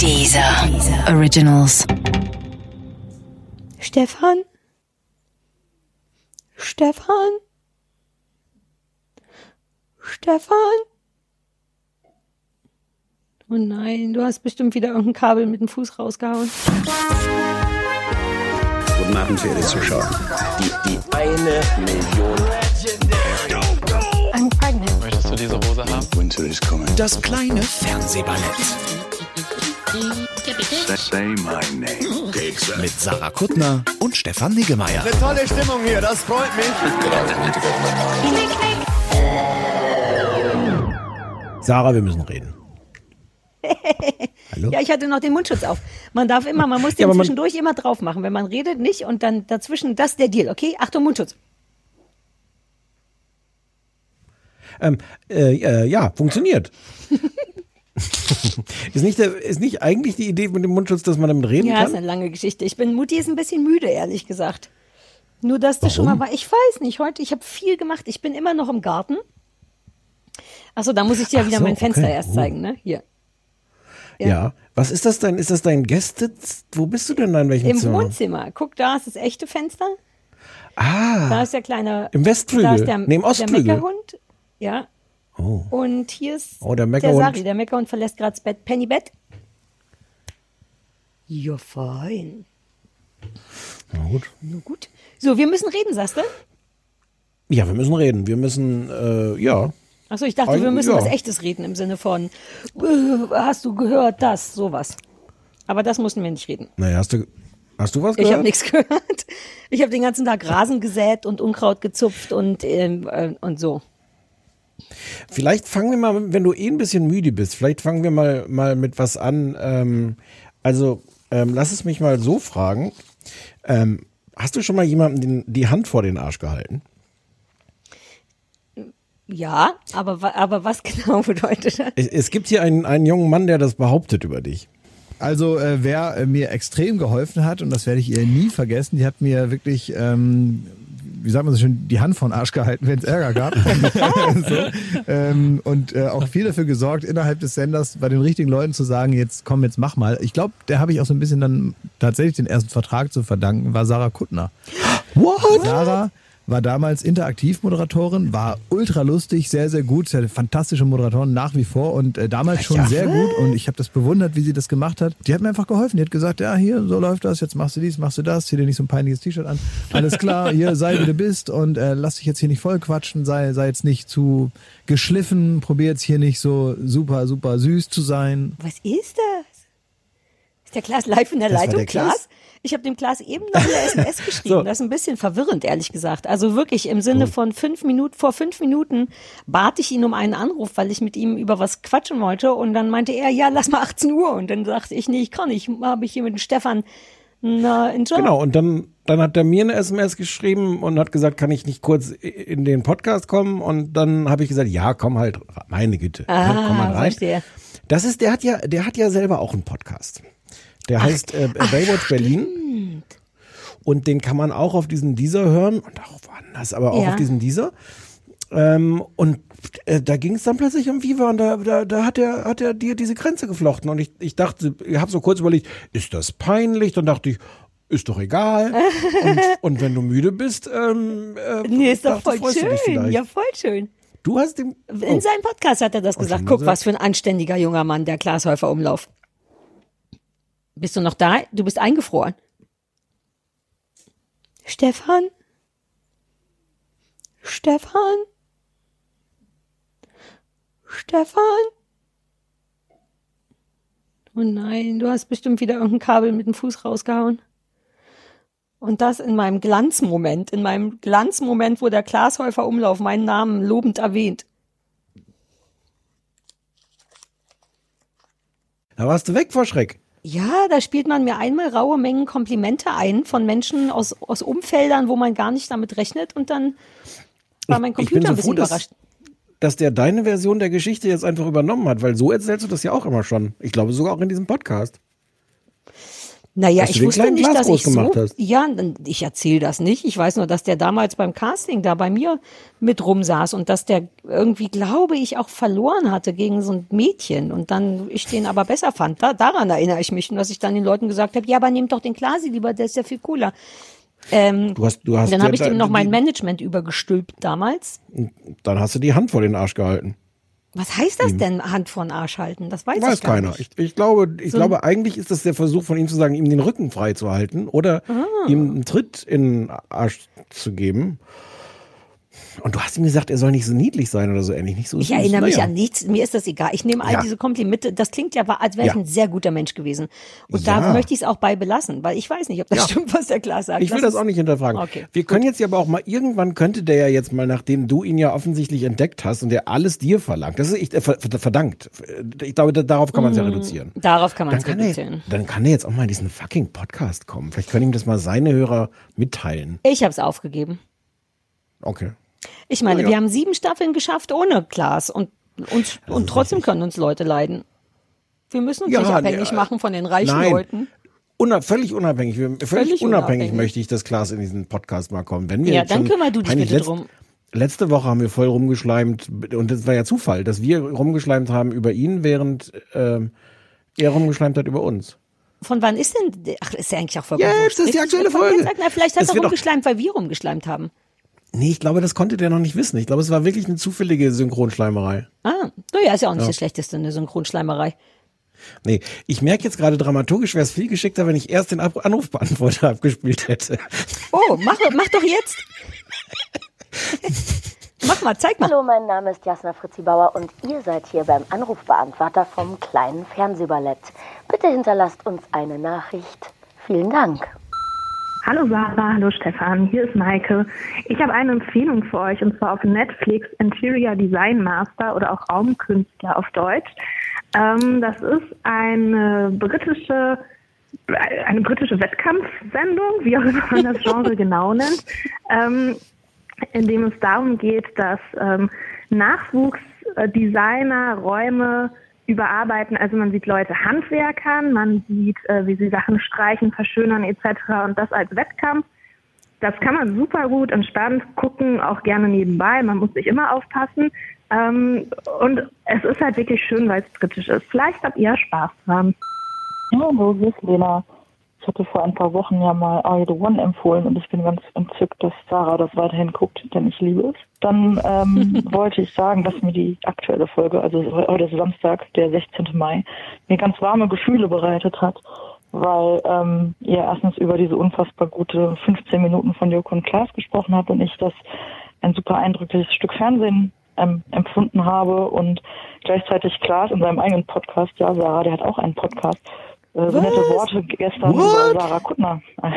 Dieser Originals. Stefan? Stefan? Stefan? Oh nein, du hast bestimmt wieder irgendein Kabel mit dem Fuß rausgehauen. Guten Abend, verehrte Zuschauer. Die, die eine Million. I'm pregnant. Möchtest du diese Hose haben? Winter is coming. Das kleine Fernsehballett. Mit Sarah Kuttner und Stefan Niggemeier. Tolle Stimmung hier, das freut mich. Sarah, wir müssen reden. Hallo? Ja, ich hatte noch den Mundschutz auf. Man darf immer, man muss den Ja, zwischendurch immer drauf machen. Wenn man redet, nicht und dann dazwischen, das ist der Deal, okay? Achtung, Mundschutz. Ähm, äh, äh, ja, funktioniert. ist, nicht der, ist nicht eigentlich die Idee mit dem Mundschutz, dass man damit reden Ja, ist kann? eine lange Geschichte. Ich bin, Mutti ist ein bisschen müde, ehrlich gesagt. Nur, dass das schon mal war. Ich weiß nicht, heute, ich habe viel gemacht. Ich bin immer noch im Garten. Achso, da muss ich dir ja wieder so, mein Fenster okay. erst zeigen, ne? Hier. ja. Was ist das denn? Ist das dein Gäste? Wo bist du denn da? In welchem Im Zimmer? Wohnzimmer. Guck, da ist das echte Fenster. Ah, Da ist der kleine. Im Westflügel. Da ist der, Nee, im Ostflügel. Der Meckerhund. Ja. Oh. Und hier ist Oh, der der Meckerhund. Sari. Der Meckerhund verlässt gerade das Bett. Penny Bett. Ja, fein. na gut. Na gut. So, wir müssen reden, sagst du? Ja, wir müssen reden. Wir müssen, äh, ja. Achso, ich dachte, wir müssen ja. was Echtes reden im Sinne von, äh, hast du gehört das, sowas. Aber das mussten wir nicht reden. Naja, hast du, hast du was Ich gehört? habe nichts gehört. Ich habe den ganzen Tag Rasen gesät und Unkraut gezupft und, ähm, äh, und so. Vielleicht fangen wir mal, wenn du eh ein bisschen müde bist, vielleicht fangen wir mal, mal mit was an. Ähm, also, ähm, lass es mich mal so fragen. Ähm, hast du schon mal jemandem den, die Hand vor den Arsch gehalten? Ja, aber, aber was genau bedeutet das? Es, es gibt hier einen, einen jungen Mann, der das behauptet über dich. Also äh, wer äh, mir extrem geholfen hat, und das werde ich ihr nie vergessen, die hat mir wirklich, ähm, wie sagt man so schön, die Hand von Arsch gehalten, wenn es Ärger gab. so, ähm, und äh, auch viel dafür gesorgt, innerhalb des Senders bei den richtigen Leuten zu sagen, jetzt komm, jetzt mach mal. Ich glaube, der habe ich auch so ein bisschen dann tatsächlich den ersten Vertrag zu verdanken, war Sarah Kuttner. What? Sarah war damals Interaktivmoderatorin, war ultra lustig, sehr, sehr gut, sehr fantastische Moderatorin nach wie vor und äh, damals schon Ja. sehr gut und ich habe das bewundert, wie sie das gemacht hat. Die hat mir einfach geholfen, die hat gesagt, ja, hier, so läuft das, jetzt machst du dies, machst du das, zieh dir nicht so ein peinliches T-Shirt an. Alles klar, hier, sei wie du bist und äh, lass dich jetzt hier nicht voll quatschen, sei, sei jetzt nicht zu geschliffen, probier jetzt hier nicht so super, super süß zu sein. Was ist das? Ist der Klaas live in der Das war Leitung? der Klaas? Klaas? Ich habe dem Klaas eben noch eine SMS geschrieben. So. Das ist ein bisschen verwirrend, ehrlich gesagt. Also wirklich im Sinne von fünf Minuten, vor fünf Minuten bat ich ihn um einen Anruf, weil ich mit ihm über was quatschen wollte. Und dann meinte er, ja, lass mal 18 Uhr. Und dann sagte ich, nee, ich kann nicht. Habe ich hier mit dem Stefan na, einen Job. Genau, und dann, dann hat er mir eine SMS geschrieben und hat gesagt, kann ich nicht kurz in den Podcast kommen? Und dann habe ich gesagt, ja, komm halt, meine Güte, ne, Ah, komm mal rein. verstehe. Das ist, der hat ja, der hat ja selber auch einen Podcast. Der heißt äh, Baywatch Berlin. Und den kann man auch auf diesen Deezer hören und auch woanders, aber auch Ja. auf diesen Deezer. Ähm, und äh, da ging es dann plötzlich um Viva und da, da, da hat er hat er dir diese Grenze geflochten und ich, ich dachte, ich habe so kurz überlegt, ist das peinlich? Dann dachte ich, ist doch egal. und, und wenn du müde bist, ähm, äh, Nee, ist doch voll schön. Ja, voll schön. Du hast den. In Oh. seinem Podcast hat er das gesagt. Guck, was für ein anständiger junger Mann, der Glashäufer Umlauf. Bist du noch da? Du bist eingefroren. Stefan? Stefan? Stefan? Oh nein, du hast bestimmt wieder irgendein Kabel mit dem Fuß rausgehauen. Und das in meinem Glanzmoment, in meinem Glanzmoment, wo der Glashäufer Umlauf meinen Namen lobend erwähnt. Da warst du weg vor Schreck. Ja, da spielt man mir einmal raue Mengen Komplimente ein von Menschen aus, aus Umfeldern, wo man gar nicht damit rechnet und dann war mein Computer so ein bisschen froh, dass- überrascht. dass der deine Version der Geschichte jetzt einfach übernommen hat, weil so erzählst du das ja auch immer schon. Ich glaube sogar auch in diesem Podcast. Naja, ich wusste nicht, Klaas dass ich so, gemacht hast. ja, ich erzähle das nicht. Ich weiß nur, dass der damals beim Casting da bei mir mit rumsaß und dass der irgendwie, glaube ich, auch verloren hatte gegen so ein Mädchen und dann ich den aber besser fand. Da, daran erinnere ich mich und dass ich dann den Leuten gesagt habe, ja, aber nehmt doch den Klasi lieber, der ist ja viel cooler. Ähm, Du hast, du hast dann habe ich dem noch mein Management übergestülpt damals. Dann hast du die Hand vor den Arsch gehalten. Was heißt das denn, Hand vor den Arsch halten? Das weiß, Weiß ich gar keiner. nicht. Ich, ich glaube, ich glaube, eigentlich ist das der Versuch von ihm zu sagen, ihm den Rücken frei zu halten oder Ah. ihm einen Tritt in den Arsch zu geben. Und du hast ihm gesagt, er soll nicht so niedlich sein oder so ähnlich, nicht so Ich süß. erinnere mich Naja. an nichts, mir ist das egal. Ich nehme all Ja. diese Komplimente, das klingt ja, als wäre ich Ja. ein sehr guter Mensch gewesen. Und Ja. da möchte ich es auch bei belassen, weil ich weiß nicht, ob das stimmt, was der Klaas sagt. Ich will das es- auch nicht hinterfragen. Okay, Wir können jetzt ja aber auch mal, irgendwann könnte der ja jetzt mal, nachdem du ihn ja offensichtlich entdeckt hast und der alles dir verlangt, das ist ich, äh, ver, ver, verdankt. Ich glaube, da, darauf kann man es ja reduzieren. Darauf kann man es kann, er, reduzieren. dann kann er jetzt auch mal in diesen fucking Podcast kommen. Vielleicht können ihm das mal seine Hörer mitteilen. Ich habe es aufgegeben. Okay. Ich meine, Ja, ja. wir haben sieben Staffeln geschafft ohne Klaas und, uns, und trotzdem können uns Leute leiden. Wir müssen uns Ja, nicht abhängig ja. machen von den reichen Nein. Leuten. Unab völlig unabhängig. Völlig, Völlig unabhängig, unabhängig. möchte ich, dass Klaas in diesen Podcast mal kommt. Wenn wir Ja, dann schon kümmer du dich bitte drum. Letzte Woche haben wir voll rumgeschleimt und das war ja Zufall, dass wir rumgeschleimt haben über ihn, während ähm, er rumgeschleimt hat über uns. Von wann ist denn, ach, ist ja eigentlich auch voll Jetzt ist die aktuelle Folge. Na, vielleicht hat Es er rumgeschleimt, weil wir rumgeschleimt haben. Nee, ich glaube, das konnte der noch nicht wissen. Ich glaube, es war wirklich eine zufällige Synchronschleimerei. Ah, naja, ist ja auch nicht das Schlechteste, eine Synchronschleimerei. Nee, ich merke jetzt gerade dramaturgisch, wäre es viel geschickter, wenn ich erst den Ab Anrufbeantworter abgespielt hätte. Oh, mach, mach doch jetzt. mach mal, zeig mal. Hallo, mein Name ist Jasna Fritzi Bauer und ihr seid hier beim Anrufbeantworter vom kleinen Fernsehballett. Bitte hinterlasst uns eine Nachricht. Vielen Dank. Hallo Sarah, hallo Stefan, hier ist Maike. Ich habe eine Empfehlung für euch und zwar auf Netflix Interior Design Master oder auch Raumkünstler auf Deutsch. Ähm, das ist eine britische eine britische Wettkampfsendung, wie auch immer man das Genre genau nennt, ähm, in dem es darum geht, dass ähm, Nachwuchsdesigner Räume überarbeiten. Also man sieht Leute handwerkern, man sieht, äh, wie sie Sachen streichen, verschönern etc. Und das als Wettkampf. Das kann man super gut entspannt gucken, auch gerne nebenbei. Man muss nicht immer aufpassen. Ähm, und es ist halt wirklich schön, weil es britisch ist. Vielleicht habt ihr Spaß dran. Hallo, hier ist Lena. Ich hatte vor ein paar Wochen ja mal Are The One empfohlen und ich bin ganz entzückt, dass Sarah das weiterhin guckt, denn ich liebe es. Dann ähm, wollte ich sagen, dass mir die aktuelle Folge, also heute ist Samstag, der 16. Mai, mir ganz warme Gefühle bereitet hat, weil ähm, ihr erstens über diese unfassbar gute 15 Minuten von Joko und Klaas gesprochen habt und ich das ein super eindrückliches Stück Fernsehen ähm, empfunden habe und gleichzeitig Klaas in seinem eigenen Podcast, ja Sarah, der hat auch einen Podcast, äh, so nette Worte gestern What? über Sarah Kuttner äh,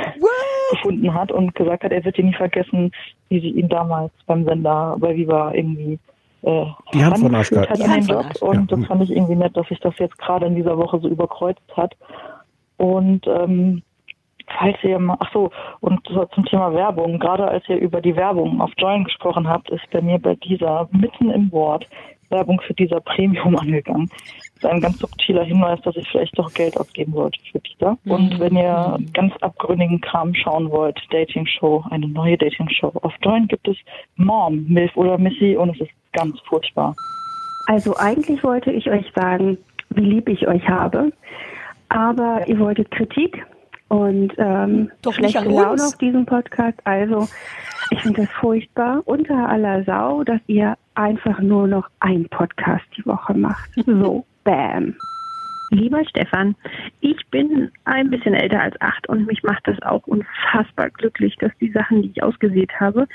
gefunden hat und gesagt hat, er wird die nie vergessen, wie sie ihn damals beim Sender bei Viva irgendwie äh, Die Hand von hat Die an Hand den von Job und das fand ich irgendwie nett, dass sich das jetzt gerade in dieser Woche so überkreuzt hat. Und ähm, falls ihr mal, ach so, und zum Thema Werbung, gerade als ihr über die Werbung auf Join gesprochen habt, ist bei mir bei dieser mitten im Wort Werbung für dieser Premium angegangen. Das ist ein ganz subtiler Hinweis, dass ich vielleicht doch Geld ausgeben sollte für dieser. Und wenn ihr ganz abgründigen Kram schauen wollt, Dating Show, eine neue Dating Show. Auf Join gibt es Mom, Milf oder Missy und es ist ganz furchtbar. Also eigentlich wollte ich euch sagen, wie lieb ich euch habe. Aber ihr wolltet Kritik und ähm, Doch nicht schlechte Laune auf diesem Podcast. Also ich finde es furchtbar, unter aller Sau, dass ihr einfach nur noch einen Podcast die Woche macht. So, bam. Lieber Stefan, ich bin ein bisschen älter als acht und mich macht das auch unfassbar glücklich, dass die Sachen, die ich ausgesät habe,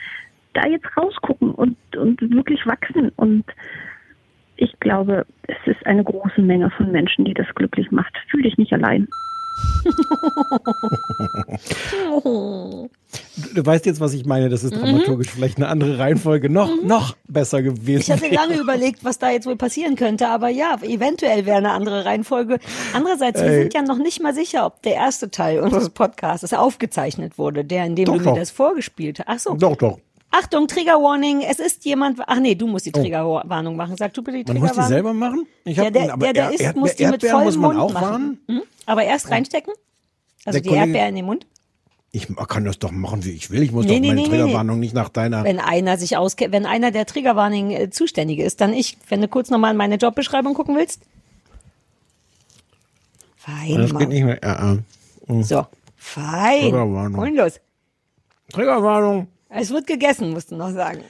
da jetzt rausgucken und, und wirklich wachsen. Und ich glaube, es ist eine große Menge von Menschen, die das glücklich macht. Fühl dich nicht allein. Du, du weißt jetzt, was ich meine. Das ist dramaturgisch vielleicht eine andere Reihenfolge noch, noch besser gewesen. Mhm. Ich hatte lange überlegt, was da jetzt wohl passieren könnte, aber ja, eventuell wäre eine andere Reihenfolge. Andererseits, wir Ey. sind ja noch nicht mal sicher, ob der erste Teil unseres Podcasts aufgezeichnet wurde, der, in dem Doch, du mir doch. das vorgespielt hast. Ach so. Doch, doch. Achtung, Trigger Warning, es ist jemand, ach nee, du musst die Triggerwarnung machen. Sag du bitte die Oh. Man muss die Triggerwarnung. selber machen? Ich Ja, hab, der, aber der, der ist, muss die mit vollem muss man Mund auch machen. warnen? Hm? Aber erst reinstecken? Also Der die Kollege- Erdbeer in den Mund? Ich kann das doch machen, wie ich will. Ich muss Nee, doch nee, meine nee, Triggerwarnung nicht nach deiner. Wenn einer sich auskennt, wenn einer der Triggerwarning äh, Zuständige ist, dann ich. Wenn du kurz nochmal in meine Jobbeschreibung gucken willst. Fein, das geht nicht mehr. Ja, äh. So, fein. Triggerwarnung. Und los. Triggerwarnung. Es wird gegessen, musst du noch sagen.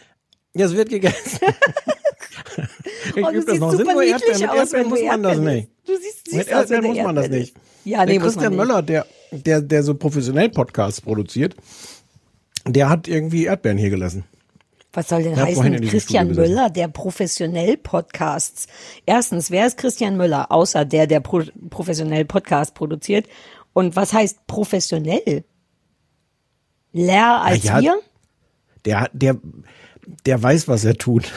Ja, es wird gegessen. ich Oh, übe das noch. super Sind nur Erdbeeren. Mit aus, Erdbeeren muss man das nicht. Du siehst süß Mit Erdbeeren muss man das nicht. Ja, nee, der Christian. Möller, der, der, der so professionell Podcasts produziert, der hat irgendwie Erdbeeren hier gelassen. Was soll denn in heißen, Christian. Müller, der professionell Podcasts? Erstens, wer ist Christian Müller, außer der, der pro professionell Podcast produziert? Und was heißt professionell? Leer als ja, wir? Der, der, der weiß, was er tut.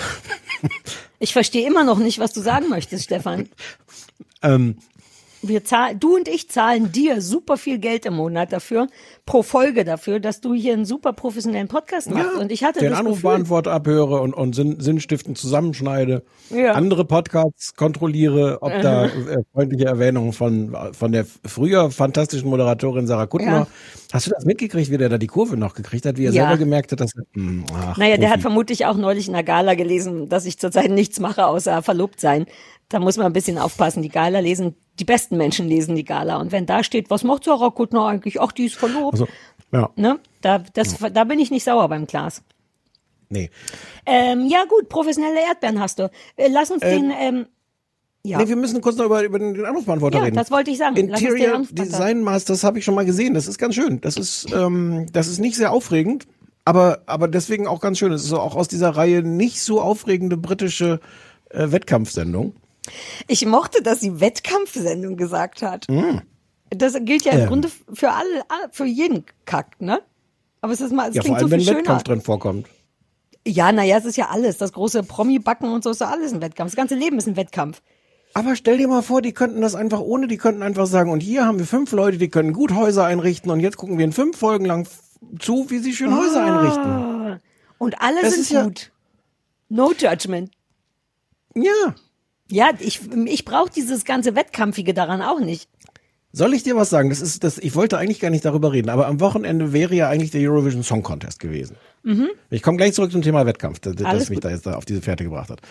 Ich verstehe immer noch nicht, was du sagen möchtest, Stefan. ähm, Wir zahlen, du und ich zahlen dir super viel Geld im Monat dafür, pro Folge dafür, dass du hier einen super professionellen Podcast machst. und ich hatte den Anrufbeantworter abhöre und, und Sinn, Sinnstiften zusammenschneide, Ja. andere Podcasts kontrolliere, ob da äh, freundliche Erwähnungen von, von der früher fantastischen Moderatorin Sarah Kuttner. Ja. Hast du das mitgekriegt, wie der da die Kurve noch gekriegt hat, wie er Ja. selber gemerkt hat, dass er, hm, ach, Naja, der hat Profi. vermutlich auch neulich in der Gala gelesen, dass ich zurzeit nichts mache, außer verlobt sein. Da muss man ein bisschen aufpassen. Die Gala lesen, die besten Menschen lesen die Gala. Und wenn da steht, was macht Sarah Kuttner eigentlich? Ach, die ist verlobt. Also, ja, Ne? Da, das, da bin ich nicht sauer beim Glas. nee. Ähm, ja gut, professionelle Erdbeeren hast du. Äh, lass uns den, ähm, ja. Nee, wir müssen kurz noch über, über den Anrufbeantworter Ja, reden. das wollte ich sagen. Interior Design Masters habe ich schon mal gesehen. Das ist ganz schön. Das ist, ähm, das ist nicht sehr aufregend, aber, aber deswegen auch ganz schön. Es ist auch aus dieser Reihe nicht so aufregende britische äh, Wettkampfsendung. Ich mochte, dass sie Wettkampfsendung gesagt hat. Das gilt ja im. Ähm. Grunde für alle, für jeden Kack, ne? Aber es ist mal, es Ja, vor klingt so allem, viel wenn schöner. Wettkampf drin vorkommt. Ja, naja, es ist ja alles. Das große Promi-Backen und so ist ja alles ein Wettkampf. Das ganze Leben ist ein Wettkampf. Aber stell dir mal vor, die könnten das einfach ohne, die könnten einfach sagen, und hier haben wir fünf Leute, die können gut Häuser einrichten und jetzt gucken wir in fünf Folgen lang zu, wie sie schön Häuser einrichten. Ah. Und alle Das sind ja- gut. No judgment. Ja. Ja, ich, ich brauche dieses ganze Wettkampfige daran auch nicht. Soll ich dir was sagen? Das ist, das, ich wollte eigentlich gar nicht darüber reden, aber am Wochenende wäre ja eigentlich der Eurovision Song Contest gewesen. Ich komme gleich zurück zum Thema Wettkampf, das, Mhm. Das mich da jetzt da auf diese Fährte gebracht hat.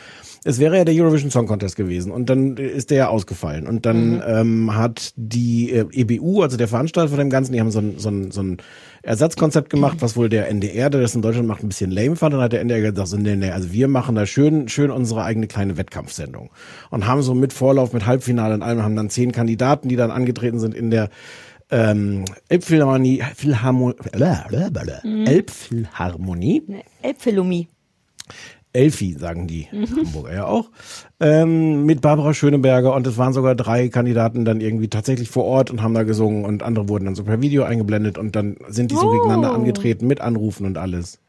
Es wäre ja der Eurovision Song Contest gewesen und dann ist der ja ausgefallen und dann Mhm. ähm, hat die äh, EBU, also der Veranstalter von dem Ganzen, die haben so ein, so ein, so ein Ersatzkonzept gemacht, was wohl der NDR, der das in Deutschland macht, ein bisschen lame fand. Dann hat der NDR gesagt, so, nee, nee, also wir machen da schön, schön unsere eigene kleine Wettkampfsendung und haben so mit Vorlauf, mit Halbfinale und allem, haben dann zehn Kandidaten, die dann angetreten sind in der ähm, Elbphilharmonie, Philharmo Mhm. Elbphilharmonie. Elfi, sagen die Mhm. Hamburger ja auch, ähm, mit Barbara Schöneberger und es waren sogar drei Kandidaten dann irgendwie tatsächlich vor Ort und haben da gesungen und andere wurden dann so per Video eingeblendet und dann sind die so Oh. gegeneinander angetreten mit Anrufen und alles.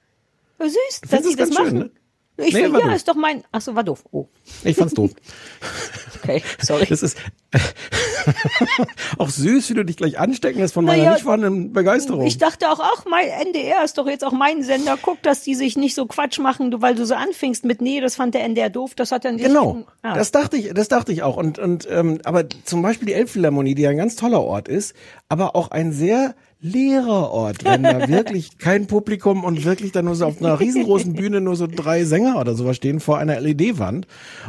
Ja, süß, dass sie das ganz machen. schön, ne? Ich Nee, finde, war ja, doof. ist doch mein. Ach so, war doof. Oh, Ich fand's doof. okay, sorry. Das ist auch süß, wie du dich gleich anstecken lässt von meiner Naja, nicht vorhandenen Begeisterung. Ich dachte auch, ach, mein NDR ist doch jetzt auch mein Sender. Guck, dass die sich nicht so Quatsch machen, du, weil du so anfingst mit, nee, das fand der NDR doof, das hat dann nicht- Genau, Ah. das dachte ich, das dachte ich auch. Und und ähm, aber zum Beispiel die Elbphilharmonie, die ja ein ganz toller Ort ist, aber auch ein sehr leerer Ort, wenn da wirklich kein Publikum und wirklich da nur so auf einer riesengroßen Bühne nur so drei Sänger oder sowas stehen vor einer LED-Wand.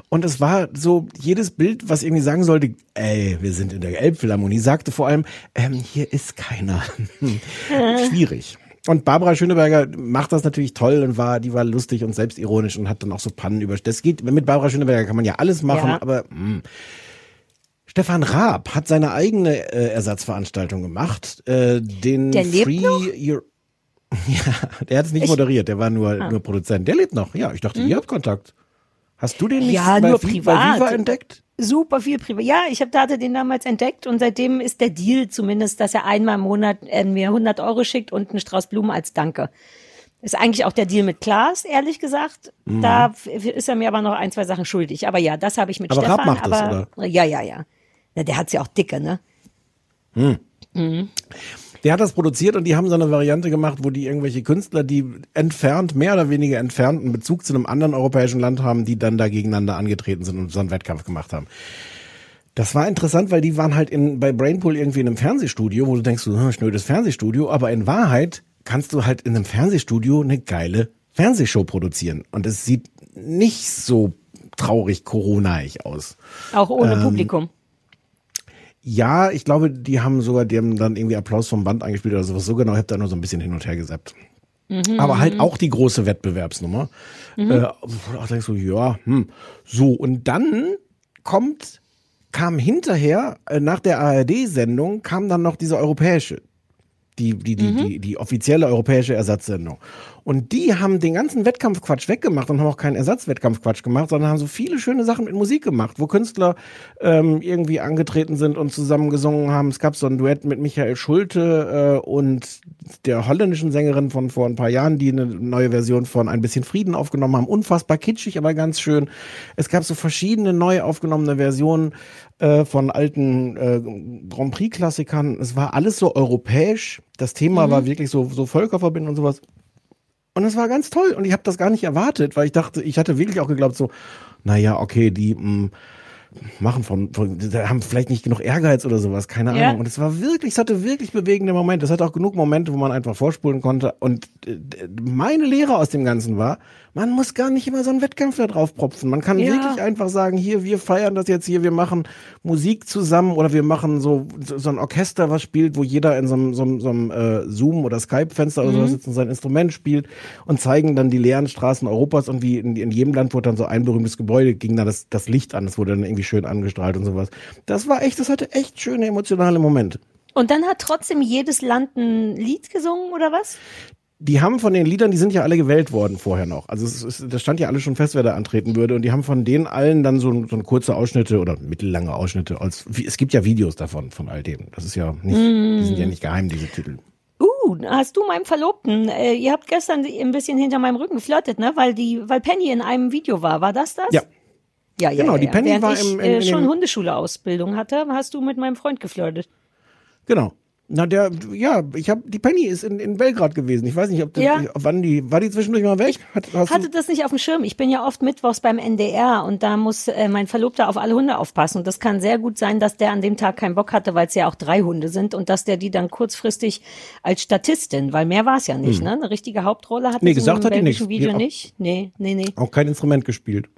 Und es war so jedes Bild, was irgendwie sagen sollte, ey, wir sind in der Elbphilharmonie, sagte vor allem, ähm, hier ist keiner. Schwierig. Und Barbara Schöneberger macht das natürlich toll und war, die war lustig und selbstironisch und hat dann auch so Pannen über. Das geht, mit Barbara Schöneberger kann man ja alles machen, Ja. aber mh. Stefan Raab hat seine eigene äh, Ersatzveranstaltung gemacht, äh, den Der lebt Free noch? Euro Ja, der hat es nicht Ich- moderiert, der war nur, Ah. nur Produzent. Der lebt noch. Ja, ich dachte, ihr habt Kontakt. Hast du den nicht Ja, bei, nur Vi- privat. Viva entdeckt? Super viel privat. Ja, ich hab, da hatte den damals entdeckt und seitdem ist der Deal zumindest, dass er einmal im Monat äh, mir 100 Euro schickt und einen Strauß Blumen als Danke. Ist eigentlich auch der Deal mit Klaas, ehrlich gesagt. Mhm. Da ist er mir aber noch ein, zwei Sachen schuldig. Aber ja, das habe ich mit Aber Raab Stefan. macht das, aber ja, ja, ja. Ja der hat's ja auch dicke, ne? Der hat das produziert und die haben so eine Variante gemacht, wo die irgendwelche Künstler, die entfernt, mehr oder weniger entfernt einen Bezug zu einem anderen europäischen Land haben, die dann da gegeneinander angetreten sind und so einen Wettkampf gemacht haben. Das war interessant, weil die waren halt in, bei Brainpool irgendwie in einem Fernsehstudio, wo du denkst, so, hm, schnödes Fernsehstudio, aber in Wahrheit kannst du halt in einem Fernsehstudio eine geile Fernsehshow produzieren. Und es sieht nicht so traurig coronaig aus. Auch ohne Ähm, Publikum. Ja, ich glaube, die haben sogar, haben dann irgendwie Applaus vom Band eingespielt oder sowas. So genau, ich habe da nur so ein bisschen hin und her gesappt. Mhm. Aber halt auch die große Wettbewerbsnummer. Mhm. Äh, da denkst du, ja, hm. So, und dann kommt, kam hinterher, äh, nach der ARD-Sendung, kam dann noch diese europäische. Die, die, die, die, die offizielle europäische Ersatzsendung. Und die haben den ganzen Wettkampfquatsch weggemacht und haben auch keinen Ersatzwettkampfquatsch gemacht, sondern haben so viele schöne Sachen mit Musik gemacht, wo Künstler ähm, irgendwie angetreten sind und zusammen gesungen haben. Es gab so ein Duett mit Michael Schulte äh, und der holländischen Sängerin von vor ein paar Jahren, die eine neue Version von Ein bisschen Frieden aufgenommen haben. Unfassbar kitschig, aber ganz schön. Es gab so verschiedene neu aufgenommene Versionen äh, von alten äh, Grand Prix-Klassikern. Es war alles so europäisch. Das Thema Mhm. war wirklich so, so Völkerverbindung und sowas. Und es war ganz toll. Und ich habe das gar nicht erwartet, weil ich dachte, ich hatte wirklich auch geglaubt, so, naja, okay, die mh, machen von, von haben vielleicht nicht genug Ehrgeiz oder sowas, keine Ja. Ahnung. Und es war wirklich, es hatte wirklich bewegende Momente. Es hatte auch genug Momente, wo man einfach vorspulen konnte. Und äh, meine Lehre aus dem Ganzen war, man muss gar nicht immer so einen Wettkampf da drauf propfen. Man kann Ja. wirklich einfach sagen, hier, wir feiern das jetzt hier, wir machen Musik zusammen oder wir machen so, so, ein Orchester, was spielt, wo jeder in so einem, so einem, so einem äh, Zoom- oder Skype-Fenster oder Mhm. sowas sitzt und sein Instrument spielt und zeigen dann die leeren Straßen Europas und wie in, in jedem Land wurde dann so ein berühmtes Gebäude, ging dann das, das Licht an, das wurde dann irgendwie schön angestrahlt und sowas. Das war echt, das hatte echt schöne emotionale Momente. Und dann hat trotzdem jedes Land ein Lied gesungen oder was? Die haben von den Liedern, die sind ja alle gewählt worden vorher noch. Also es ist, das stand ja alles schon fest, wer da antreten würde. Und die haben von denen allen dann so, so kurze Ausschnitte oder mittellange Ausschnitte. Als, es gibt ja Videos davon, von all dem. Das ist ja nicht, die sind ja nicht geheim, diese Titel. Uh, hast du meinem Verlobten, äh, ihr habt gestern ein bisschen hinter meinem Rücken geflirtet, ne? Weil die, weil Penny in einem Video war. War das das? Ja. Ja, ja, Genau, ja, die. Penny Während war ich im- in- äh, schon Hundeschule-Ausbildung hatte, hast du mit meinem Freund geflirtet. Genau. Na, der, ja, ich habe, die Penny ist in, in Belgrad gewesen. Ich weiß nicht, ob die, Ja. wann die, war die zwischendurch mal weg? Hat, hast hatte das nicht auf dem Schirm. Ich bin ja oft mittwochs beim NDR und da muss äh, mein Verlobter auf alle Hunde aufpassen. Und das kann sehr gut sein, dass der an dem Tag keinen Bock hatte, weil es ja auch drei Hunde sind und dass der die dann kurzfristig als Statistin, weil mehr war es ja nicht, Hm. ne? Eine richtige Hauptrolle hat Nee, es gesagt im hat die nicht. Video hat auch- nicht. Nee, nee, nee. auch kein Instrument gespielt.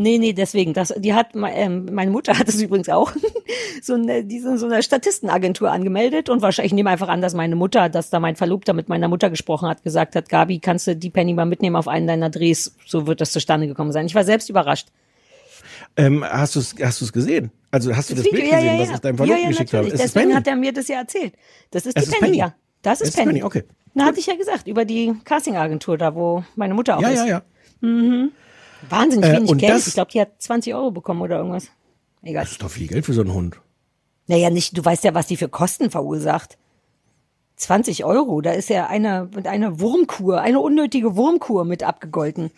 Nee, nee, deswegen. Das, die hat, ähm, meine Mutter hat es übrigens auch, so eine, die sind so eine Statistenagentur angemeldet und wahrscheinlich, ich nehme einfach an, dass meine Mutter, dass da mein Verlobter mit meiner Mutter gesprochen hat, gesagt hat, Gabi, kannst du die Penny mal mitnehmen auf einen deiner Drehs? So wird das zustande gekommen sein. Ich war selbst überrascht. Ähm, hast du es hast du's gesehen? Also hast du das, Bild Video, gesehen, was ich deinem Verlobten ja, ja, geschickt habe? Deswegen hat er mir das ja erzählt. Das ist Es die ist Penny, Penny. ja. Das ist Es ist Penny. Penny, okay. Na, hatte ich ja gesagt, über die Castingagentur da, wo meine Mutter auch Ja, ist. ja, ja. Mhm. Wahnsinnig Äh, wenig und Geld. das- Ich glaube, die hat 20 Euro bekommen oder irgendwas. Egal. Das ist doch viel Geld für so einen Hund. Naja, nicht, du weißt ja, was die für Kosten verursacht. 20 Euro, da ist ja eine, eine Wurmkur, eine unnötige Wurmkur mit abgegolten.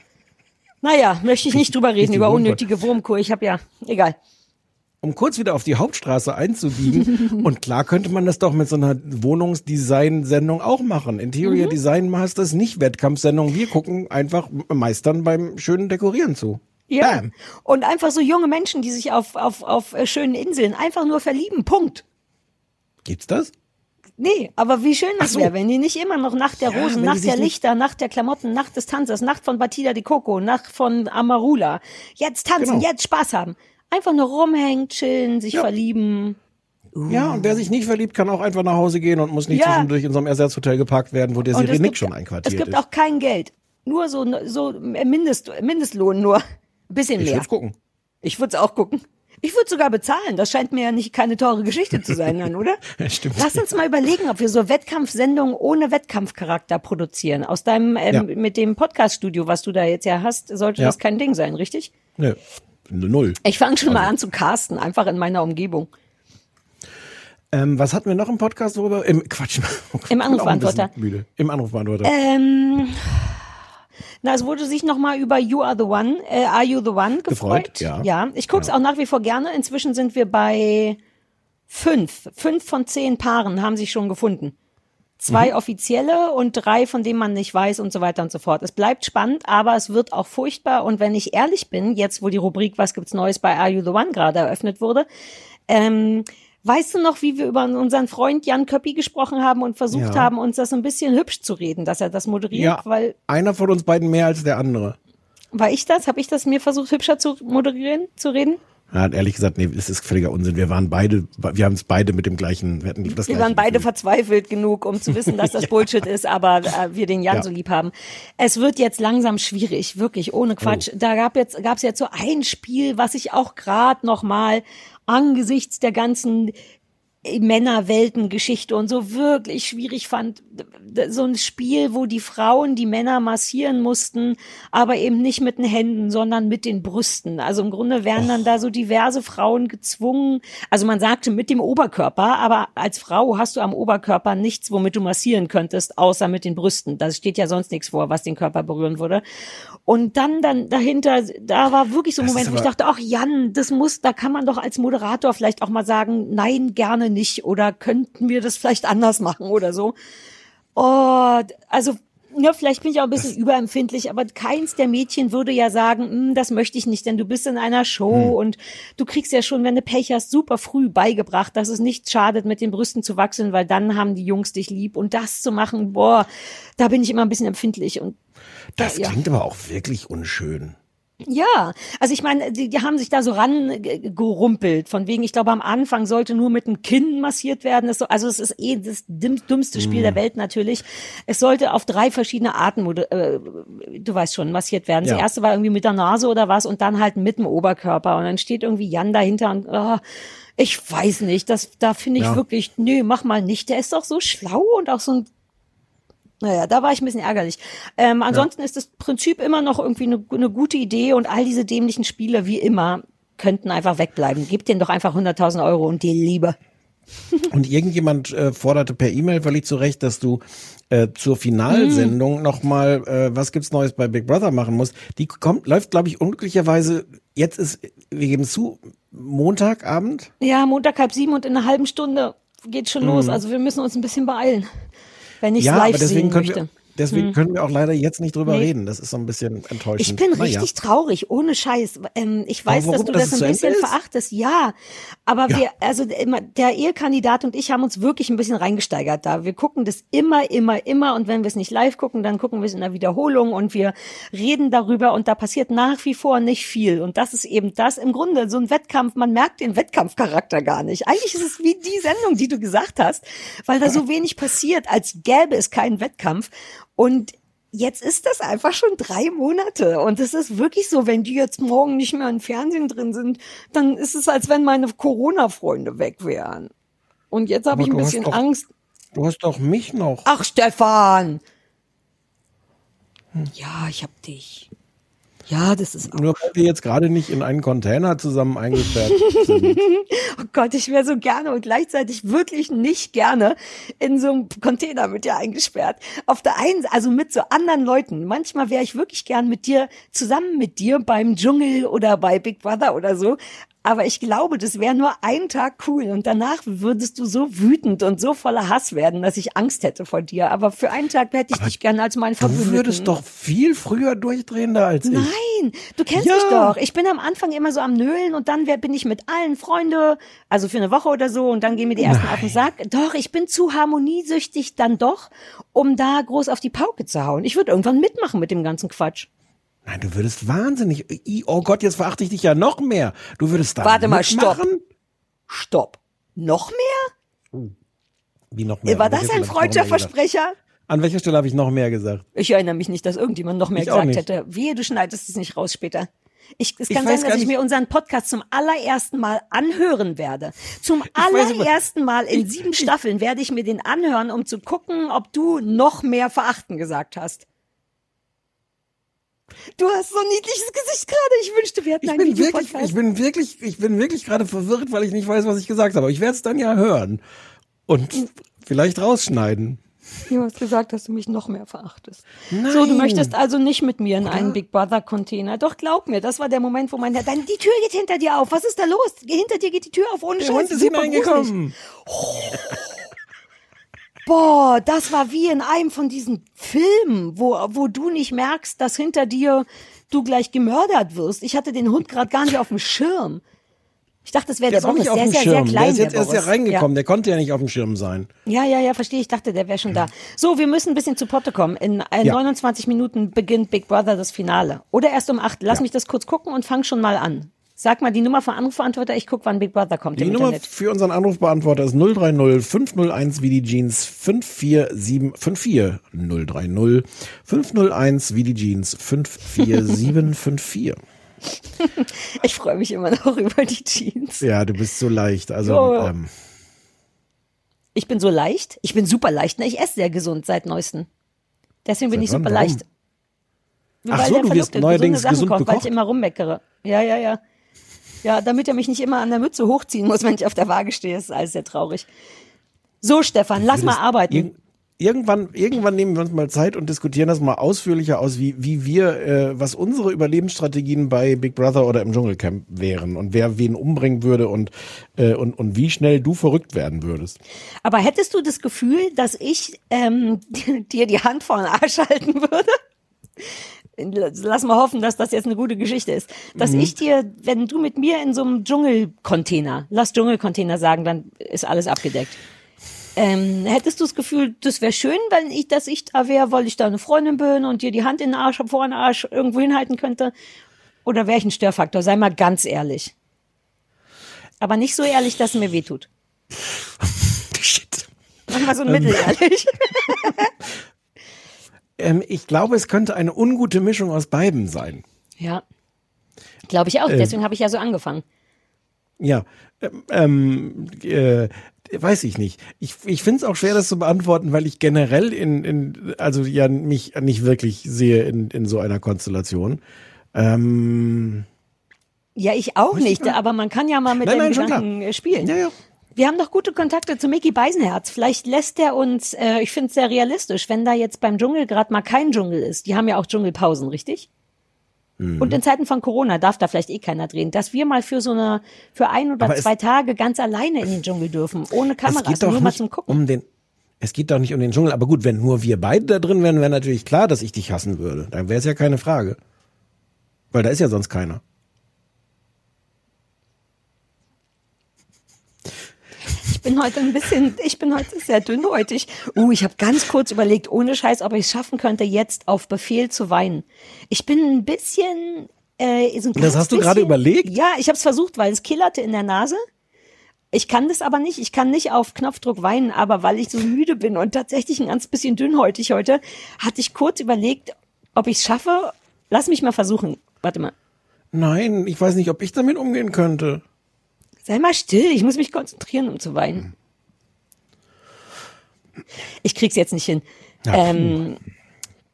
Naja, möchte ich nicht drüber reden, über unnötige Wurmkur. Ich habe ja, egal. Um kurz wieder auf die Hauptstraße einzubiegen. und klar könnte man das doch mit so einer Wohnungsdesign-Sendung auch machen. Interior Mhm. Design Masters, nicht Wettkampfsendung. Wir gucken einfach Meistern beim schönen Dekorieren zu. Ja. Bam. Und einfach so junge Menschen, die sich auf, auf, auf äh, schönen Inseln einfach nur verlieben. Punkt. Gibt's das? Nee, aber wie schön das so. wäre, wenn die nicht immer noch Nacht der Ja, Rosen, die Nacht der Lichter, Nacht der Klamotten, Nacht des Tanzes, Nacht von Batida di Coco, Nacht von Amarula. Jetzt tanzen, Genau. jetzt Spaß haben. Einfach nur rumhängen, chillen, sich verlieben. Ja, und wer sich nicht verliebt, kann auch einfach nach Hause gehen und muss nicht Ja. zwischendurch in so einem Ersatzhotel geparkt werden, wo der Und es Sirenik gibt- schon Es einquartiert gibt ist. auch kein Geld. Nur so, so Mindest, Mindestlohn nur. Ein bisschen ich mehr. würde gucken. Ich würde es auch gucken. Ich würde sogar bezahlen. Das scheint mir ja nicht keine teure Geschichte zu sein, dann, oder? Stimmt. Lass uns mal überlegen, ob wir so Wettkampfsendungen ohne Wettkampfcharakter produzieren. Aus deinem, ähm, Ja. mit dem Podcaststudio, was du da jetzt ja hast, sollte Ja. das kein Ding sein, richtig? Nö. Null. Ich fange schon Also mal an zu casten, einfach in meiner Umgebung. Ähm, was hatten wir noch im Podcast worüber? Im Quatsch. Im Anrufbeantworter. Müde. Im Anrufbeantworter. Ähm, na, es wurde sich nochmal über You Are the One, äh, Are You the One gefreut. Gefreut, ja. Ja, ich guck's Ja. auch nach wie vor gerne. Inzwischen sind wir bei fünf. Fünf von zehn Paaren haben sich schon gefunden. Zwei offizielle und drei, von denen man nicht weiß und so weiter und so fort. Es bleibt spannend, aber es wird auch furchtbar. Und wenn ich ehrlich bin, jetzt wo die Rubrik Was gibt's Neues bei Are You the One gerade eröffnet wurde, Ähm, weißt du noch, wie wir über unseren Freund Jan Köppi gesprochen haben und versucht Ja. haben, uns das so ein bisschen hübsch zu reden, dass er das moderiert? Ja, Weil, einer von uns beiden mehr als der andere. war ich das? Habe ich das mir versucht, hübscher zu moderieren, zu reden? Er hat ehrlich gesagt, nee, das ist völliger Unsinn. Wir waren beide, wir haben es beide mit dem gleichen, wir hatten das Wir waren beide Gefühl. verzweifelt genug, um zu wissen, dass das Bullshit ist, aber äh, wir den Jan Ja. so lieb haben. Es wird jetzt langsam schwierig, wirklich, ohne Quatsch. Oh. Da gab jetzt, gab's jetzt so ein Spiel, was ich auch gerade noch mal angesichts der ganzen Männerweltengeschichte und so wirklich schwierig fand. So ein Spiel, wo die Frauen die Männer massieren mussten, aber eben nicht mit den Händen, sondern mit den Brüsten. Also im Grunde werden dann da so diverse Frauen gezwungen. Also man sagte mit dem Oberkörper, aber als Frau hast du am Oberkörper nichts, womit du massieren könntest, außer mit den Brüsten. Da steht ja sonst nichts vor, was den Körper berühren würde. Und dann, dann dahinter, da war wirklich so ein Das Moment, wo ich dachte, ach Jan, das muss, da kann man doch als Moderator vielleicht auch mal sagen, nein, gerne nicht oder könnten wir das vielleicht anders machen oder so. Oh, also ja, vielleicht bin ich auch ein bisschen überempfindlich, aber keins der Mädchen würde ja sagen, "Hm, das möchte ich nicht, denn du bist in einer Show Hm. und du kriegst ja schon, wenn du Pech hast, super früh beigebracht, dass es nicht schadet, mit den Brüsten zu wachsen, weil dann haben die Jungs dich lieb und das zu machen, boah, da bin ich immer ein bisschen empfindlich und Das ja. klingt aber auch wirklich unschön. Ja, also ich meine, die, die haben sich da so rangerumpelt. Von wegen, ich glaube, am Anfang sollte nur mit dem Kinn massiert werden. Das so, also es ist eh das dümm- dümmste Spiel Mhm. der Welt natürlich. Es sollte auf drei verschiedene Arten, äh, du weißt schon, massiert werden. Das Ja. erste war irgendwie mit der Nase oder was und dann halt mit dem Oberkörper. Und dann steht irgendwie Jan dahinter und oh, ich weiß nicht, das, da finde ich Ja. wirklich, nö, mach mal nicht. Der ist doch so schlau und auch so ein naja, da war ich ein bisschen ärgerlich. Ähm, ansonsten ist das Prinzip immer noch irgendwie eine, eine gute Idee und all diese dämlichen Spiele, wie immer, könnten einfach wegbleiben. Gib denen doch einfach 100.000 Euro und die Liebe. Und irgendjemand äh, forderte per E-Mail völlig zu Recht, dass du äh, zur Finalsendung Hm. nochmal, äh, was gibt's Neues bei Big Brother machen musst. Die kommt, läuft, glaube ich, unglücklicherweise, jetzt ist, wir geben zu, Montagabend. Ja, Montag halb sieben und in einer halben Stunde geht schon los. Also wir müssen uns ein bisschen beeilen, wenn ich ja, live aber deswegen sehen können möchte. Deswegen können wir auch leider jetzt nicht drüber Nee. reden. Das ist so ein bisschen enttäuschend. Ich bin Naja. richtig traurig, ohne Scheiß. Ähm, ich weiß, warum? dass du Dass das ein bisschen ist? verachtest. Ja, aber Ja. wir, also immer, der Ehekandidat und ich haben uns wirklich ein bisschen reingesteigert da. Wir gucken das immer, immer, immer und wenn wir es nicht live gucken, dann gucken wir es in der Wiederholung und wir reden darüber und da passiert nach wie vor nicht viel. Und das ist eben das im Grunde so ein Wettkampf. Man merkt den Wettkampfcharakter gar nicht. Eigentlich ist es wie die Sendung, die du gesagt hast, weil da so wenig passiert, als gäbe es keinen Wettkampf. Und Jetzt ist das einfach schon drei Monate und es ist wirklich so, wenn die jetzt morgen nicht mehr im Fernsehen drin sind, dann ist es, als wenn meine Corona-Freunde weg wären. Und jetzt habe ich ein bisschen doch- Angst. Du hast doch mich noch. Ach, Stefan! Ja, ich hab dich. Ja, das ist auch. Nur weil wir jetzt gerade nicht in einen Container zusammen eingesperrt sind. Oh Gott, ich wäre so gerne und gleichzeitig wirklich nicht gerne in so einem Container mit dir eingesperrt. Auf der einen, also mit so anderen Leuten. Manchmal wäre ich wirklich gern mit dir, zusammen mit dir beim Dschungel oder bei Big Brother oder so. Aber ich glaube, das wäre nur ein Tag cool und danach würdest du so wütend und so voller Hass werden, dass ich Angst hätte vor dir. Aber für einen Tag hätte ich dich gerne als meinen Du Verbündeten. würdest doch viel früher durchdrehen da als ich. Nein, du kennst Ja. mich doch. Ich bin am Anfang immer so am Nölen und dann bin ich mit allen Freunde, also für eine Woche oder so und dann gehen mir die ersten auf den Sack. Doch, ich bin zu harmoniesüchtig dann doch, um da groß auf die Pauke zu hauen. Ich würde irgendwann mitmachen mit dem ganzen Quatsch. Nein, du würdest wahnsinnig. Oh Gott, jetzt verachte ich dich ja noch mehr. Du würdest da Warte mal, stopp. Stopp. Noch mehr? Wie noch mehr? War das ein ich freudscher? Versprecher? An welcher Stelle habe ich noch mehr gesagt? Ich erinnere mich nicht, dass irgendjemand noch mehr Ich gesagt hätte. Wehe, du schneidest es nicht raus später. Ich, es Ich kann weiß sein, dass ich mir unseren Podcast zum allerersten Mal anhören werde. Zum allerersten Mal in sieben Staffeln werde ich mir den anhören, um zu gucken, ob du noch mehr verachten gesagt hast. Du hast so ein niedliches Gesicht gerade. Ich wünschte, wir hätten Ich einen bin wirklich, ich bin wirklich, ich bin wirklich gerade verwirrt, weil ich nicht weiß, was ich gesagt habe. Aber ich werde es dann ja hören und vielleicht rausschneiden. Du hast gesagt, dass du mich noch mehr verachtest. Nein. So, du möchtest also nicht mit mir in einen Big Brother Container. Doch glaub mir, das war der Moment, wo mein Herr, dann die Tür geht hinter dir auf. Was ist da los? Hinter dir geht die Tür auf ohne Der Scheiß. Hund ist Super gruselig. Boah, das war wie in einem von diesen Filmen, wo, wo du nicht merkst, dass hinter dir du gleich gemördert wirst. Ich hatte den Hund gerade gar nicht auf dem Schirm. Ich dachte, das wäre Der nicht auf sehr, dem sehr, Schirm. sehr klein. der ist jetzt erst ja reingekommen. Der konnte ja nicht auf dem Schirm sein. Ja, ja, ja, verstehe. Ich dachte, der wäre schon da. So, wir müssen ein bisschen zu Potte kommen. In äh, Ja. 29 Minuten beginnt Big Brother das Finale. Oder erst um 8. Lass Ja. mich das kurz gucken und fang schon mal an. Sag mal die Nummer von Anrufbeantworter. Ich guck, wann Big Brother kommt Die Nummer Internet. für unseren Anrufbeantworter ist 030 501 wie die Jeans 547 54 030 501 wie die Jeans 54754. Ich freue mich immer noch über die Jeans. Ja, du bist so leicht. Also Jo. ähm, Ich bin so leicht. Ich bin super leicht. Ne? Ich esse sehr gesund seit neuestem. Deswegen bin Seit ich wann? super leicht. Ach so, du wirst neuerdings gesund kocht, weil ich immer rummeckere. Ja, ja, ja. Ja, damit er mich nicht immer an der Mütze hochziehen muss, wenn ich auf der Waage stehe. Ist alles sehr traurig. So, Stefan, lass mal arbeiten. irg- Irgendwann, irgendwann nehmen wir uns mal Zeit und diskutieren das mal ausführlicher aus, wie, wie wir, äh, was unsere Überlebensstrategien bei Big Brother oder im Dschungelcamp wären und wer wen umbringen würde und, äh, und, und wie schnell du verrückt werden würdest. Aber hättest du das Gefühl, dass ich ähm, dir die Hand vor den Arsch halten würde? Lass mal hoffen, dass das jetzt eine gute Geschichte ist. Dass Mhm. ich dir, wenn du mit mir in so einem Dschungelcontainer, lass Dschungelcontainer sagen, dann ist alles abgedeckt. Ähm, hättest du das Gefühl, das wäre schön, wenn ich, dass ich da wäre, weil ich da eine Freundin bin und dir die Hand in den Arsch, vor den Arsch irgendwo hinhalten könnte? Oder wäre ich ein Störfaktor? Sei mal ganz ehrlich. Aber nicht so ehrlich, dass es mir wehtut. Shit. Mach mal so ein Mittelehrlich. Ähm, ich glaube, es könnte eine ungute Mischung aus beiden sein. Ja. Glaube ich auch. Ähm. Deswegen habe ich ja so angefangen. Ja, ähm, ähm, äh, weiß ich nicht. Ich, ich finde es auch schwer, das zu beantworten, weil ich generell in, in also ja mich nicht wirklich sehe in, in so einer Konstellation. Ähm, Ja, ich auch nicht, aber man kann ja mal mit Nein, dem nein, Gedanken äh, spielen. ja, ja. Wir haben doch gute Kontakte zu Mickey Beisenherz. Vielleicht lässt er uns, äh, ich finde es sehr realistisch, wenn da jetzt beim Dschungel gerade mal kein Dschungel ist. Die haben ja auch Dschungelpausen, richtig? Mhm. Und in Zeiten von Corona darf da vielleicht eh keiner drehen, dass wir mal für so eine, für ein oder Aber zwei Tage ganz alleine in den Dschungel dürfen, ohne geht doch nur mal nicht zum Gucken. um den. Es geht doch nicht um den Dschungel, aber gut, wenn nur wir beide da drin wären, wäre natürlich klar, dass ich dich hassen würde. Dann wäre es ja keine Frage. Weil da ist ja sonst keiner. Ich bin heute ein bisschen, ich bin heute sehr dünnhäutig. Uh, ich habe ganz kurz überlegt, ohne Scheiß, ob ich es schaffen könnte, jetzt auf Befehl zu weinen. Ich bin ein bisschen. Äh, so ein Das hast du bisschen- gerade überlegt? Ja, ich habe es versucht, weil es killerte in der Nase. Ich kann das aber nicht. Ich kann nicht auf Knopfdruck weinen, aber weil ich so müde bin und tatsächlich ein ganz bisschen dünnhäutig heute, hatte ich kurz überlegt, ob ich es schaffe. Lass mich mal versuchen. Warte mal. Nein, ich weiß nicht, ob ich damit umgehen könnte. Sei mal still, ich muss mich konzentrieren, um zu weinen. Ich krieg's jetzt nicht hin. ähm,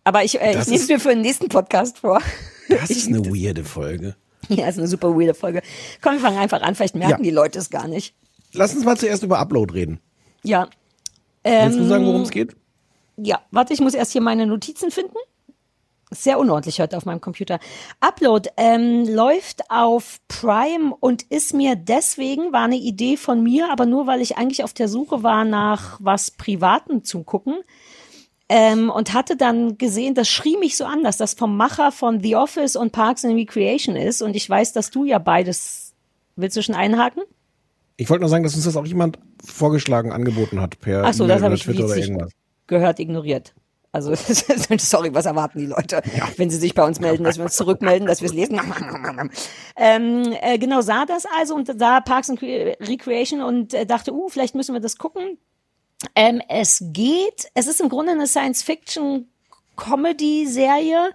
aber ich, äh, ich nehme es mir für den nächsten Podcast vor. Das ist eine weirde Folge. Ja, ist eine super weirde Folge. Komm, wir fangen einfach an, vielleicht merken Ja. die Leute es gar nicht. Lass uns mal zuerst über Upload reden. Ja. Willst du Ähm, sagen, worum es geht? Ja, warte, ich muss erst hier meine Notizen finden. Sehr unordentlich heute auf meinem Computer. Upload ähm, läuft auf Prime und ist mir deswegen, war eine Idee von mir, aber nur weil ich eigentlich auf der Suche war nach was Privaten zu gucken. Ähm, und hatte dann gesehen, das schrie mich so an, dass das vom Macher von The Office und Parks and Recreation ist. Und ich weiß, dass du ja beides. Willst du schon einhaken? Ich wollte nur sagen, dass uns das auch jemand vorgeschlagen, angeboten hat per Ach so, das habe ich Twitter oder irgendwas. gehört, ignoriert. Also, sorry, was erwarten die Leute, wenn sie sich bei uns melden, dass wir uns zurückmelden, dass wir es lesen? ähm, äh, genau, sah das also und sah Parks and Cre- Recreation und äh, dachte, uh, vielleicht müssen wir das gucken. Ähm, es geht, es ist im Grunde eine Science-Fiction-Comedy-Serie.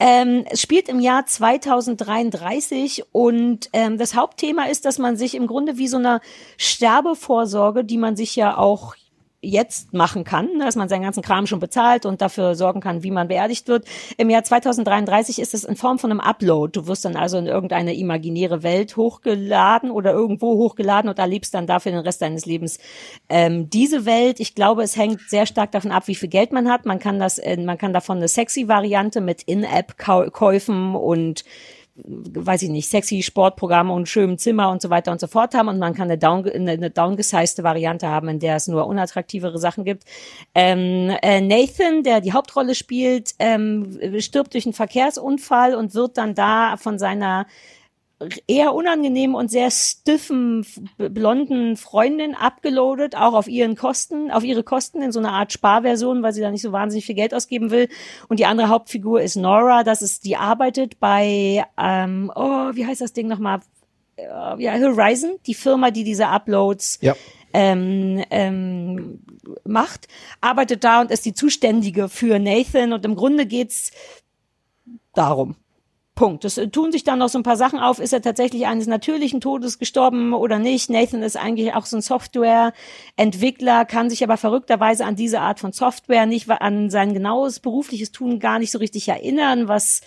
Ähm, es spielt im Jahr 2033 und ähm, das Hauptthema ist, dass man sich im Grunde wie so eine Sterbevorsorge, die man sich ja auch jetzt machen kann, ne, dass man seinen ganzen Kram schon bezahlt und dafür sorgen kann, wie man beerdigt wird. Im Jahr 2033 ist es in Form von einem Upload. Du wirst dann also in irgendeine imaginäre Welt hochgeladen oder irgendwo hochgeladen und erlebst dann dafür den Rest deines Lebens ähm, diese Welt. Ich glaube, es hängt sehr stark davon ab, wie viel Geld man hat. Man kann das, man kann davon eine sexy Variante mit In-App-Käufen und weiß ich nicht, sexy Sportprogramme und schönem Zimmer und so weiter und so fort haben und man kann eine, down, eine, eine downgesizte Variante haben, in der es nur unattraktivere Sachen gibt. Ähm, äh, Nathan, der die Hauptrolle spielt, ähm, stirbt durch einen Verkehrsunfall und wird dann da von seiner eher unangenehmen und sehr stiffen blonden Freundin abgeloadet, auch auf ihren Kosten, auf ihre Kosten in so einer Art Sparversion, weil sie da nicht so wahnsinnig viel Geld ausgeben will. Und die andere Hauptfigur ist Nora, das ist, die arbeitet bei, ähm, oh, wie heißt das Ding nochmal? Äh, Ja, Horizon, die Firma, die diese Uploads Ja. ähm, ähm, macht, arbeitet da und ist die Zuständige für Nathan und im Grunde geht's darum. Punkt. Es äh, tun sich dann noch so ein paar Sachen auf. Ist er tatsächlich eines natürlichen Todes gestorben oder nicht? Nathan ist eigentlich auch so ein Softwareentwickler, kann sich aber verrückterweise an diese Art von Software nicht an sein genaues berufliches Tun gar nicht so richtig erinnern, was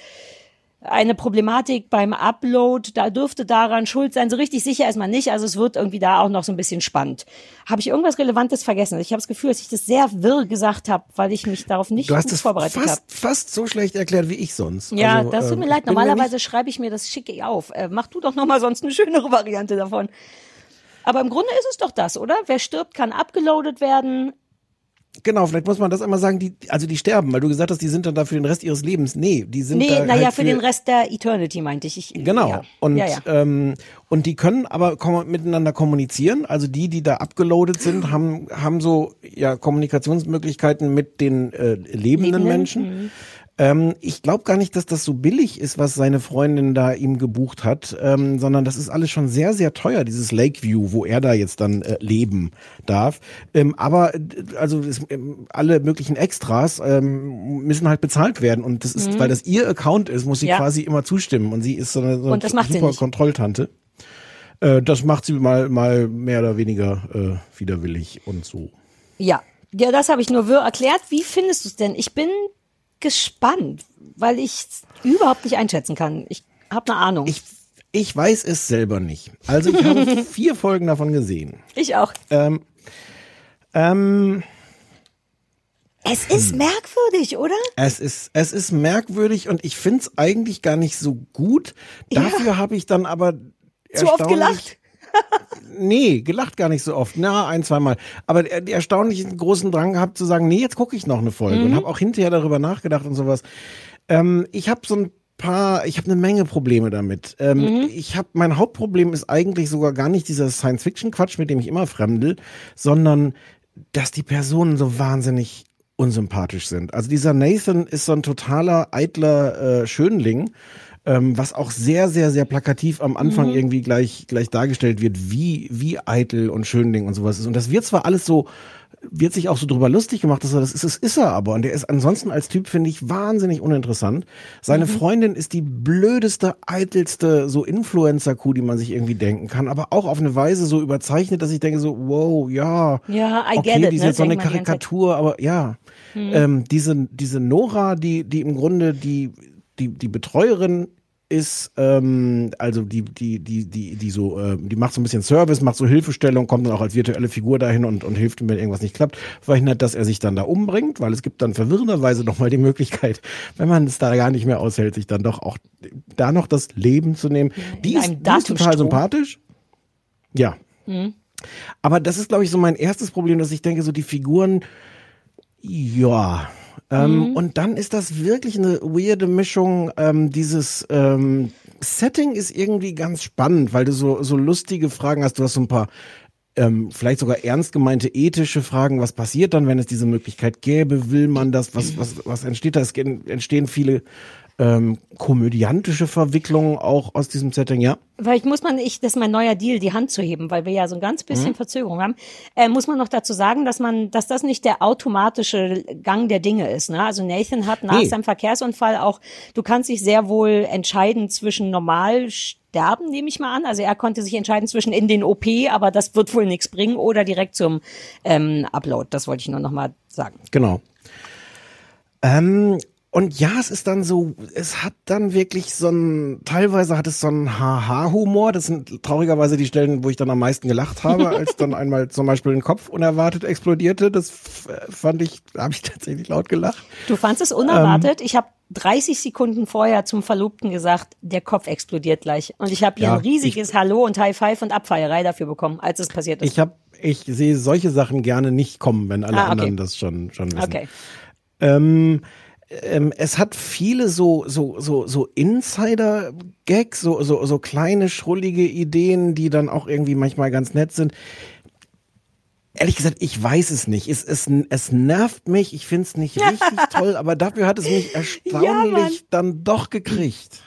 eine Problematik beim Upload, da dürfte daran schuld sein. So richtig sicher ist man nicht. Also es wird irgendwie da auch noch so ein bisschen spannend. Habe ich irgendwas Relevantes vergessen? Ich habe das Gefühl, dass ich das sehr wirr gesagt habe, weil ich mich darauf nicht Du hast gut es vorbereitet habe. fast, fast so schlecht erklärt wie ich sonst. Ja, Also, das tut ähm, mir ich leid. Normalerweise schreibe ich mir das schicke auf. Äh, mach du doch noch mal sonst eine schönere Variante davon. Aber im Grunde ist es doch das, oder? Wer stirbt, kann abgeloadet werden. Genau, vielleicht muss man das einmal sagen, die, also die sterben, weil du gesagt hast, die sind dann da für den Rest ihres Lebens. Nee, die sind Nee, da naja, halt für den Rest der Eternity meinte ich. ich Genau. Ja. Und, ja, ja. Ähm, und die können aber kom miteinander kommunizieren. Also die, die da abgeloadet sind, haben, haben so ja, Kommunikationsmöglichkeiten mit den äh, lebenden, Lebenden, Menschen. Ähm, ich glaube gar nicht, dass das so billig ist, was seine Freundin da ihm gebucht hat, ähm, sondern das ist alles schon sehr, sehr teuer, dieses Lakeview, wo er da jetzt dann äh, leben darf. Ähm, aber äh, also es, ähm, alle möglichen Extras ähm, müssen halt bezahlt werden. Und das ist, Mhm. weil das ihr Account ist, muss sie Ja. quasi immer zustimmen. Und sie ist so eine, so eine das super. Kontrolltante. Äh, das macht sie mal, mal mehr oder weniger äh, widerwillig und so. Ja, ja, das habe ich nur wirr erklärt. Wie findest du es denn? Ich bin gespannt, weil ich überhaupt nicht einschätzen kann. Ich habe eine Ahnung. Ich, ich weiß es selber nicht. Also ich habe vier Folgen davon gesehen. Ich auch. Ähm, ähm, Es ist Hm. merkwürdig, oder? es ist, es ist merkwürdig und ich find's eigentlich gar nicht so gut. Dafür habe ich dann aber Zu oft gelacht? Nee, gelacht gar nicht so oft. Na, ein, zweimal. Aber der, der erstaunlich großen Drang gehabt zu sagen, nee, jetzt gucke ich noch eine Folge Mhm. und habe auch hinterher darüber nachgedacht und sowas. Ähm, ich habe so ein paar, ich habe eine Menge Probleme damit. Ähm, Mhm. Ich habe mein Hauptproblem ist eigentlich sogar gar nicht dieser Science-Fiction-Quatsch, mit dem ich immer fremdel, sondern dass die Personen so wahnsinnig unsympathisch sind. Also dieser Nathan ist so ein totaler eitler äh, Schönling, ähm, was auch sehr, sehr, sehr plakativ am Anfang Mhm. irgendwie gleich, gleich dargestellt wird, wie, wie eitel und Schönling und sowas ist. Und das wird zwar alles so, wird sich auch so drüber lustig gemacht, dass er das ist, das ist er aber. Und der ist ansonsten als Typ, finde ich, wahnsinnig uninteressant. Seine Freundin ist die blödeste, eitelste, so Influencer-Kuh, die man sich irgendwie denken kann, aber auch auf eine Weise so überzeichnet, dass ich denke so, wow, ja. Ja, I okay, get it, die ist ne, jetzt so eine. Karikatur, aber ja. Mhm. Ähm, diese, diese Nora, die, die im Grunde die, die, die Betreuerin ist, ähm, also die, die, die, die, die so, äh, die macht so ein bisschen Service, macht so Hilfestellung, kommt dann auch als virtuelle Figur dahin und, und hilft ihm, wenn irgendwas nicht klappt, verhindert, dass er sich dann da umbringt, weil es gibt dann verwirrenderweise nochmal die Möglichkeit, wenn man es da gar nicht mehr aushält, sich dann doch auch da noch das Leben zu nehmen. Die ist, die ist total sympathisch. Ja. Mhm. Aber das ist, glaube ich, so mein erstes Problem, dass ich denke, so die Figuren, ja. Ähm, Mhm. Und dann ist das wirklich eine weirde Mischung. Ähm, dieses ähm, Setting ist irgendwie ganz spannend, weil du so, so lustige Fragen hast. Du hast so ein paar ähm, vielleicht sogar ernst gemeinte ethische Fragen. Was passiert dann, wenn es diese Möglichkeit gäbe? Will man das? Was, was, was entsteht da? Es entstehen viele ähm, komödiantische Verwicklungen auch aus diesem Setting, ja. Weil ich muss man, ich, das ist mein neuer Deal, die Hand zu heben, weil wir ja so ein ganz bisschen Mhm. Verzögerung haben, äh, muss man noch dazu sagen, dass man, dass das nicht der automatische Gang der Dinge ist. Ne? Also Nathan hat nach Nee. seinem Verkehrsunfall auch, du kannst dich sehr wohl entscheiden zwischen normal sterben, nehme ich mal an. Also er konnte sich entscheiden zwischen in den OP, aber das wird wohl nichts bringen, oder direkt zum ähm, Upload. Das wollte ich nur noch mal sagen. Genau. Ähm, und ja, es ist dann so, es hat dann wirklich so ein, teilweise hat es so einen Haha-Humor. Das sind traurigerweise die Stellen, wo ich dann am meisten gelacht habe, als dann einmal zum Beispiel ein Kopf unerwartet explodierte. Das f- fand ich, da habe ich tatsächlich laut gelacht. Du fandst es unerwartet. Ähm. ich habe 30 Sekunden vorher zum Verlobten gesagt, der Kopf explodiert gleich. Und ich habe hier Ja, ein riesiges Hallo und High Five und Abfeierei dafür bekommen, als es passiert ist. Ich habe, ich sehe solche Sachen gerne nicht kommen, wenn alle Ah, okay. anderen das schon, schon wissen. okay. Ähm, ähm, es hat viele so, so, so, so Insider-Gags, so, so, so kleine, schrullige Ideen, die dann auch irgendwie manchmal ganz nett sind. Ehrlich gesagt, ich weiß es nicht. Es, es, es nervt mich. Ich finde es nicht richtig toll, aber dafür hat es mich erstaunlich dann doch gekriegt.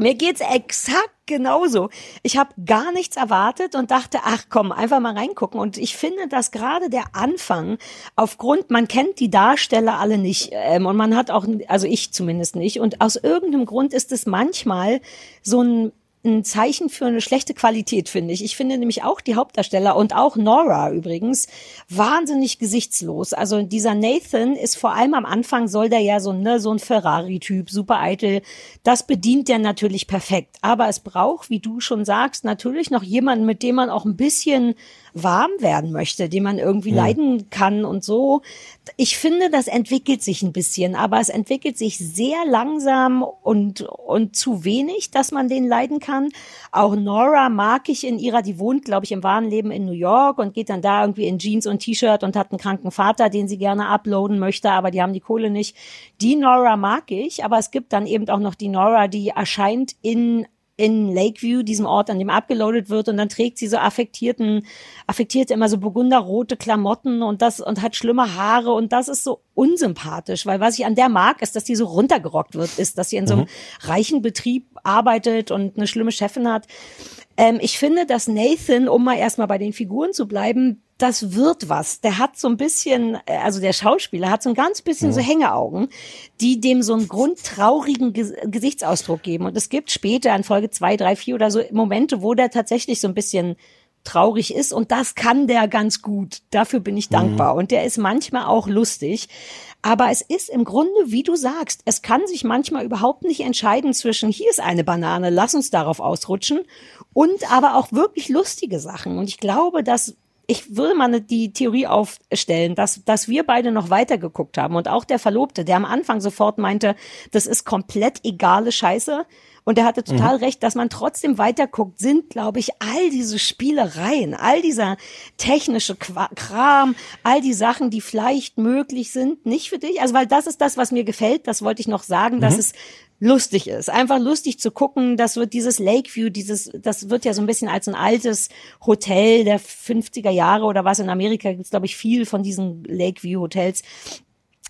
Mir geht's exakt genauso. Ich habe gar nichts erwartet und dachte, ach komm, einfach mal reingucken. Und ich finde, dass gerade der Anfang, aufgrund, man kennt die Darsteller alle nicht ähm, und man hat auch, also ich zumindest nicht. Und aus irgendeinem Grund ist es manchmal so ein ein Zeichen für eine schlechte Qualität, finde ich. Ich finde nämlich auch die Hauptdarsteller und auch Nora übrigens wahnsinnig gesichtslos. Also dieser Nathan ist vor allem am Anfang soll der ja so, ne, so ein Ferrari-Typ, super eitel. Das bedient der natürlich perfekt. Aber es braucht, wie du schon sagst, natürlich noch jemanden, mit dem man auch ein bisschen warm werden möchte, den man irgendwie ja. leiden kann und so. Ich finde, das entwickelt sich ein bisschen, aber es entwickelt sich sehr langsam und, und zu wenig, dass man den leiden kann. Auch Nora mag ich in ihrer, die wohnt, glaube ich, im wahren Leben in New York und geht dann da irgendwie in Jeans und T-Shirt und hat einen kranken Vater, den sie gerne uploaden möchte, aber die haben die Kohle nicht. Die Nora mag ich, aber es gibt dann eben auch noch die Nora, die erscheint in in Lakeview, diesem Ort, an dem abgeloadet wird, und dann trägt sie so affektierten, affektierte immer so burgunderrote Klamotten und das und hat schlimme Haare und das ist so unsympathisch, weil was ich an der mag, ist, dass die so runtergerockt wird, ist, dass sie in so einem mhm. reichen Betrieb arbeitet und eine schlimme Chefin hat. Ähm, ich finde, dass Nathan, um mal erstmal bei den Figuren zu bleiben, das wird was. Der hat so ein bisschen, äh, also der Schauspieler hat so ein ganz bisschen ja. so Hängeaugen, die dem so einen grundtraurigen Gesichtsausdruck geben. Und es gibt später in Folge zwei, drei, vier oder so Momente, wo der tatsächlich so ein bisschen traurig ist und das kann der ganz gut. Dafür bin ich dankbar. Mhm. Und der ist manchmal auch lustig. Aber es ist im Grunde, wie du sagst, es kann sich manchmal überhaupt nicht entscheiden zwischen hier ist eine Banane, lass uns darauf ausrutschen und aber auch wirklich lustige Sachen. Und ich glaube, dass ich würde mal die Theorie aufstellen, dass, dass wir beide noch weiter geguckt haben und auch der Verlobte, der am Anfang sofort meinte, das ist komplett egale Scheiße. Und er hatte total mhm. recht, dass man trotzdem weiterguckt, sind, glaube ich, all diese Spielereien, all dieser technische Kram, all die Sachen, die vielleicht möglich sind, nicht für dich. Also, weil das ist das, was mir gefällt, das wollte ich noch sagen, mhm. dass es lustig ist. Einfach lustig zu gucken. Das wird dieses Lakeview, dieses, das wird ja so ein bisschen als ein altes Hotel der 50er Jahre oder was. In Amerika gibt es, glaube ich, viel von diesen Lakeview-Hotels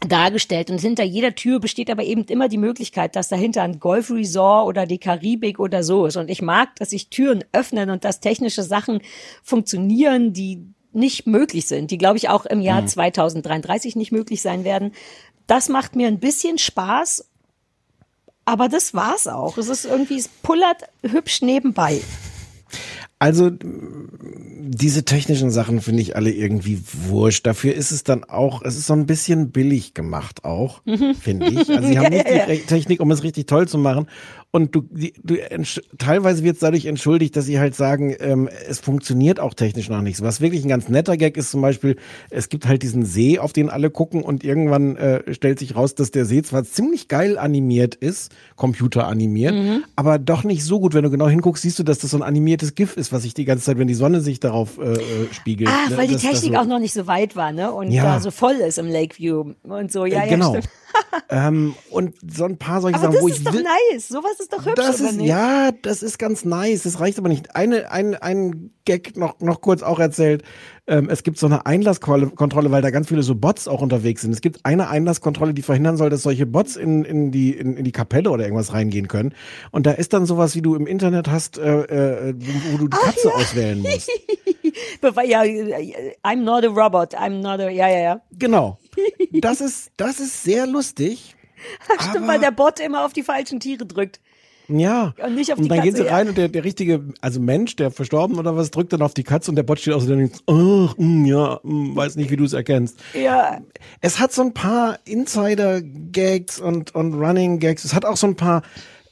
dargestellt. Und hinter jeder Tür besteht aber eben immer die Möglichkeit, dass dahinter ein Golfresort oder die Karibik oder so ist. Und ich mag, dass sich Türen öffnen und dass technische Sachen funktionieren, die nicht möglich sind, die, glaube ich, auch im Jahr mhm. 2033 nicht möglich sein werden. Das macht mir ein bisschen Spaß aber das war's auch. Es ist irgendwie, es pullert hübsch nebenbei. Also diese technischen Sachen finde ich alle irgendwie wurscht. Dafür ist es dann auch, es ist so ein bisschen billig gemacht auch, mhm. finde ich. Also sie haben nicht die Technik, um es richtig toll zu machen. Und du, du teilweise wird es dadurch entschuldigt, dass sie halt sagen, ähm, es funktioniert auch technisch noch nicht so. Was wirklich ein ganz netter Gag ist zum Beispiel, es gibt halt diesen See, auf den alle gucken und irgendwann äh, stellt sich raus, dass der See zwar ziemlich geil animiert ist, computeranimiert, mhm. aber doch nicht so gut. Wenn du genau hinguckst, siehst du, dass das so ein animiertes GIF ist, was sich die ganze Zeit, wenn die Sonne sich darauf äh, äh spiegelt. Ah, ne? weil die Technik so auch noch nicht so weit war, ne? Und ja. da so voll ist im Lakeview und so. Ja, äh, genau. ja, stimmt. Ähm, und so ein paar solche aber Sachen, das wo ist ich doch will, nice. Sowas ist doch hübsch, das oder ist, nicht? Ja, das ist ganz nice. Das reicht aber nicht. Eine, ein, ein Gag noch, noch kurz auch erzählt. Ähm, es gibt so eine Einlasskontrolle, weil da ganz viele so Bots auch unterwegs sind. Es gibt eine Einlasskontrolle, die verhindern soll, dass solche Bots in, in, die, in, in die Kapelle oder irgendwas reingehen können. Und da ist dann sowas, wie du im Internet hast, äh, äh, wo du die Katze ja. auswählen musst. ja, I'm not a robot. I'm not a, ja, ja, ja. Genau. Das ist, das ist sehr lustig. Stimmt, weil der Bot immer auf die falschen Tiere drückt. Ja. Und nicht auf und die dann Katze, gehen sie rein und der, der richtige, also Mensch, der verstorben oder was, drückt dann auf die Katze und der Bot steht aus und denkt, oh, mm, ja, mm, weiß nicht, wie du es erkennst. Ja. Es hat so ein paar Insider-Gags und, und Running-Gags. Es hat auch so ein paar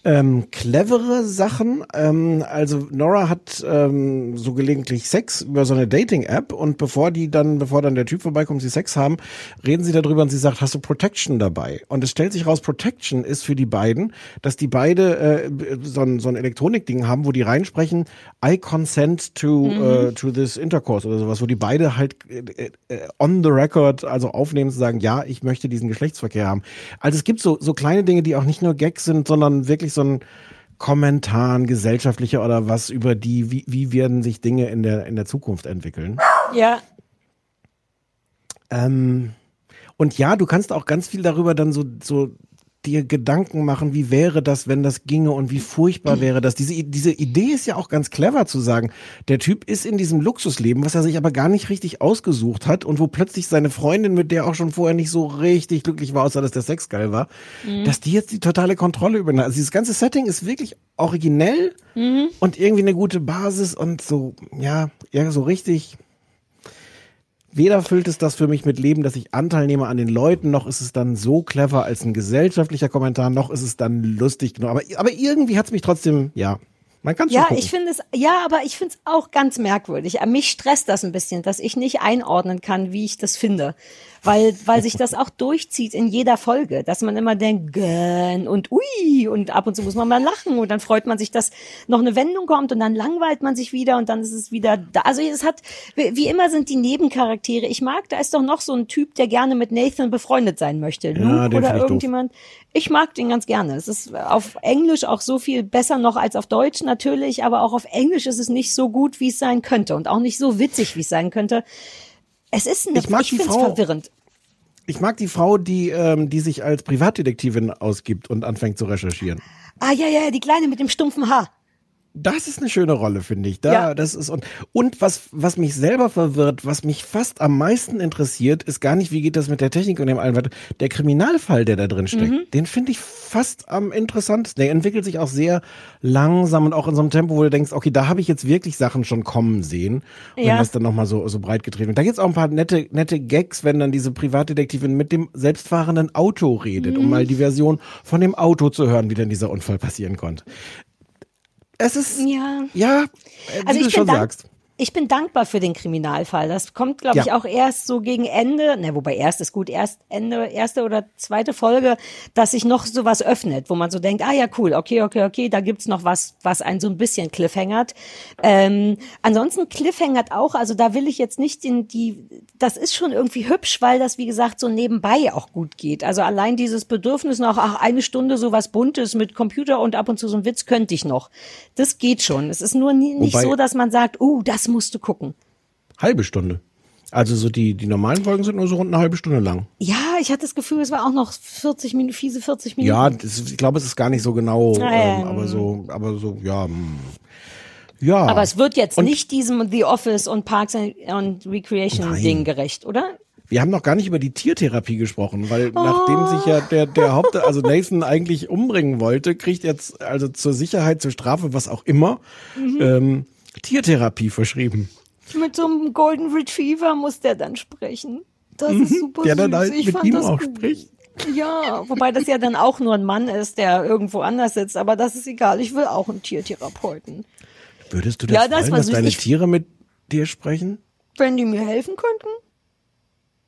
ähm, clevere Sachen. Ähm, also Nora hat ähm, so gelegentlich Sex über so eine Dating-App und bevor die dann, bevor dann der Typ vorbeikommt, sie Sex haben, reden sie darüber und sie sagt, hast du Protection dabei? Und es stellt sich raus, Protection ist für die beiden, dass die beide äh, so ein, so ein Elektronikding haben, wo die reinsprechen, I consent to, Mhm. äh, to this intercourse oder sowas, wo die beide halt äh, äh, on the record, also aufnehmen zu sagen, ja, ich möchte diesen Geschlechtsverkehr haben. Also es gibt so, so kleine Dinge, die auch nicht nur Gags sind, sondern wirklich so ein Kommentar, ein gesellschaftlicher oder was über die, wie, wie werden sich Dinge in der, in der Zukunft entwickeln. Ja, Ähm, und ja, du kannst auch ganz viel darüber dann so, so dir Gedanken machen, wie wäre das, wenn das ginge und wie furchtbar wäre das. Diese, diese Idee ist ja auch ganz clever zu sagen, der Typ ist in diesem Luxusleben, was er sich aber gar nicht richtig ausgesucht hat und wo plötzlich seine Freundin, mit der auch schon vorher nicht so richtig glücklich war, außer dass der Sex geil war, dass die jetzt die totale Kontrolle übernimmt. Also dieses ganze Setting ist wirklich originell und irgendwie eine gute Basis und so, ja, ja, so richtig Weder füllt es das für mich mit Leben, dass ich Anteil nehme an den Leuten, noch ist es dann so clever als ein gesellschaftlicher Kommentar, noch ist es dann lustig genug. Aber, aber irgendwie hat es mich trotzdem, ja, man kann Ja, gucken. ich finde es, ja, aber ich finde es auch ganz merkwürdig. Äh, Mich stresst das ein bisschen, dass ich nicht einordnen kann, wie ich das finde. Weil, weil sich das auch durchzieht in jeder Folge, dass man immer denkt, gön und ui, und ab und zu muss man mal lachen und dann freut man sich, dass noch eine Wendung kommt und dann langweilt man sich wieder und dann ist es wieder da. Also es hat, wie immer sind die Nebencharaktere. Ich mag, da ist doch noch so ein Typ, der gerne mit Nathan befreundet sein möchte. Luke den oder ich doof. irgendjemand. Ich mag den ganz gerne. Es ist auf Englisch auch so viel besser noch als auf Deutsch natürlich, aber auch auf Englisch ist es nicht so gut, wie es sein könnte und auch nicht so witzig, wie es sein könnte. Es ist eine, Ich mag ich die Frau. verwirrend. Ich mag die Frau, die, ähm, die sich als Privatdetektivin ausgibt und anfängt zu recherchieren. Ah ja, ja, die Kleine mit dem stumpfen Haar. Das ist eine schöne Rolle, finde ich. Da, Ja. das ist und, und was, was mich selber verwirrt, was mich fast am meisten interessiert, ist gar nicht, wie geht das mit der Technik und dem allen weiter. Der Kriminalfall, der da drin steckt, Mhm. den finde ich fast am interessantesten. Der entwickelt sich auch sehr langsam und auch in so einem Tempo, wo du denkst, okay, da habe ich jetzt wirklich Sachen schon kommen sehen. Und Ja. wenn das dann nochmal so, so breit getreten wird. Da gibt's auch ein paar nette, nette Gags, wenn dann diese Privatdetektivin mit dem selbstfahrenden Auto redet, Mhm. um mal die Version von dem Auto zu hören, wie denn dieser Unfall passieren konnte. Es ist, Ja. ja, wie Also du ich schon bin, sagst. Ich bin dankbar für den Kriminalfall. Das kommt, glaube ich, Ja. auch erst so gegen Ende, ne, wobei erst ist gut, erst Ende, erste oder zweite Folge, dass sich noch sowas öffnet, wo man so denkt, ah ja, cool, okay, okay, okay, da gibt's noch was, was einen so ein bisschen cliffhangert. Ähm, ansonsten cliffhangert auch, also da will ich jetzt nicht in die, das ist schon irgendwie hübsch, weil das, wie gesagt, so nebenbei auch gut geht. Also allein dieses Bedürfnis noch, ach, eine Stunde sowas Buntes mit Computer und ab und zu so ein Witz könnte ich noch. Das geht schon. Es ist nur nie, nicht Wobei- so, dass man sagt, uh, das musst du gucken. Halbe Stunde. Also so die, die normalen Folgen sind nur so rund eine halbe Stunde lang. Ja, ich hatte das Gefühl, es war auch noch 40 Minuten, fiese 40 Minuten. Ja, das, ich glaube, es ist gar nicht so genau, Ah, ähm, aber so, aber so, ja. hm. Ja. Aber es wird jetzt Und nicht diesem The Office und Parks and, Recreation Nein. Ding gerecht, oder? Wir haben noch gar nicht über die Tiertherapie gesprochen, Oh. weil nachdem sich ja der, der Haupt, also Nathan eigentlich umbringen wollte, kriegt jetzt also zur Sicherheit, zur Strafe, was auch immer, Mhm. ähm, Tiertherapie verschrieben. Mit so einem Golden Retriever muss der dann sprechen. Das ist super Mhm. Der süß. dann halt ich mit fand ihm das auch gut. spricht. Ja, wobei das ja dann auch nur ein Mann ist, der irgendwo anders sitzt. Aber das ist egal. Ich will auch einen Tiertherapeuten. Würdest du das Ja, das wollen, dass süß. deine Ich- Tiere mit dir sprechen? Wenn die mir helfen könnten?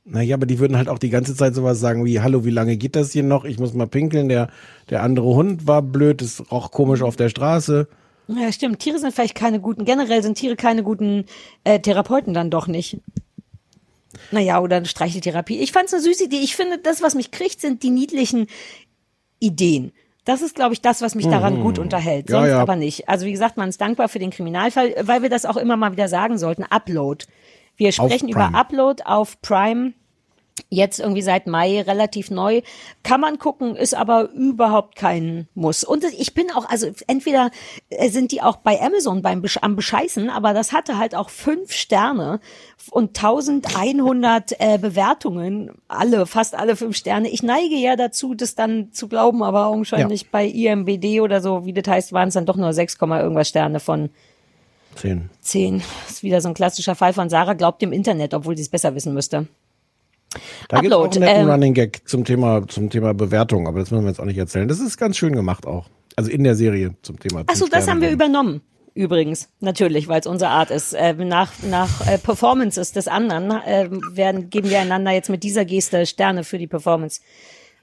Naja, aber die würden halt auch die ganze Zeit sowas sagen wie, hallo, wie lange geht das hier noch? Ich muss mal pinkeln, der, der andere Hund war blöd, es roch komisch auf der Straße. Ja, stimmt. Tiere sind vielleicht keine guten, generell sind Tiere keine guten äh, Therapeuten dann doch nicht. Naja, oder eine Streicheltherapie. Ich fand's eine süße Idee. Ich finde, das, was mich kriegt, sind die niedlichen Ideen. Das ist, glaube ich, das, was mich daran gut unterhält. Ja, Sonst ja. aber nicht. Also wie gesagt, man ist dankbar für den Kriminalfall, weil wir das auch immer mal wieder sagen sollten. Upload. Wir sprechen über. Upload auf Prime. Jetzt irgendwie seit Mai relativ neu. Kann man gucken, ist aber überhaupt kein Muss. Und ich bin auch, also entweder äh, sind die auch bei Amazon beim Besch am Bescheißen, aber das hatte halt auch fünf Sterne und 1100 äh, Bewertungen. Alle, fast alle fünf Sterne. Ich neige ja dazu, das dann zu glauben, aber augenscheinlich bei IMBD oder so, wie das heißt, waren es dann doch nur 6, irgendwas Sterne von Zehn. 10. Das ist wieder so ein klassischer Fall von Sarah glaubt dem Internet, obwohl sie es besser wissen müsste. Da gibt es auch einen netten ähm, Running Gag zum Thema, zum Thema Bewertung, aber das müssen wir jetzt auch nicht erzählen. Das ist ganz schön gemacht auch. Also in der Serie zum Thema. Achso, das haben wir übernommen. Übrigens, natürlich, weil es unsere Art ist. Äh, nach nach äh, Performances des anderen äh, werden, geben wir einander jetzt mit dieser Geste Sterne für die Performance.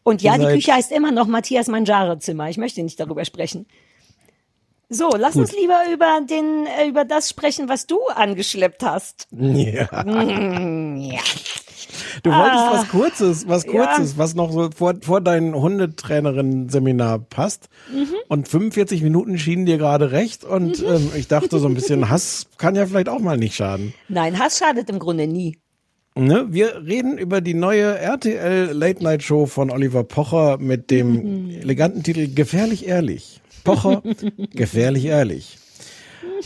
Und ja, die Küche heißt immer noch Matthias Mangiare Zimmer. Ich möchte nicht darüber sprechen. So, lass Gut. uns lieber über den äh, über das sprechen, was du angeschleppt hast. Ja. Mm, ja. Du wolltest Ah. was Kurzes, was Ja. Kurzes, was noch so vor, vor dein Hundetrainerin-Seminar passt. Mhm. Und 45 Minuten schienen dir gerade recht. Und ähm, ich dachte so ein bisschen, Hass kann ja vielleicht auch mal nicht schaden. Nein, Hass schadet im Grunde nie. Ne? Wir reden über die neue RTL Late Night Show von Oliver Pocher mit dem Mhm. eleganten Titel Gefährlich ehrlich. Pocher, gefährlich ehrlich.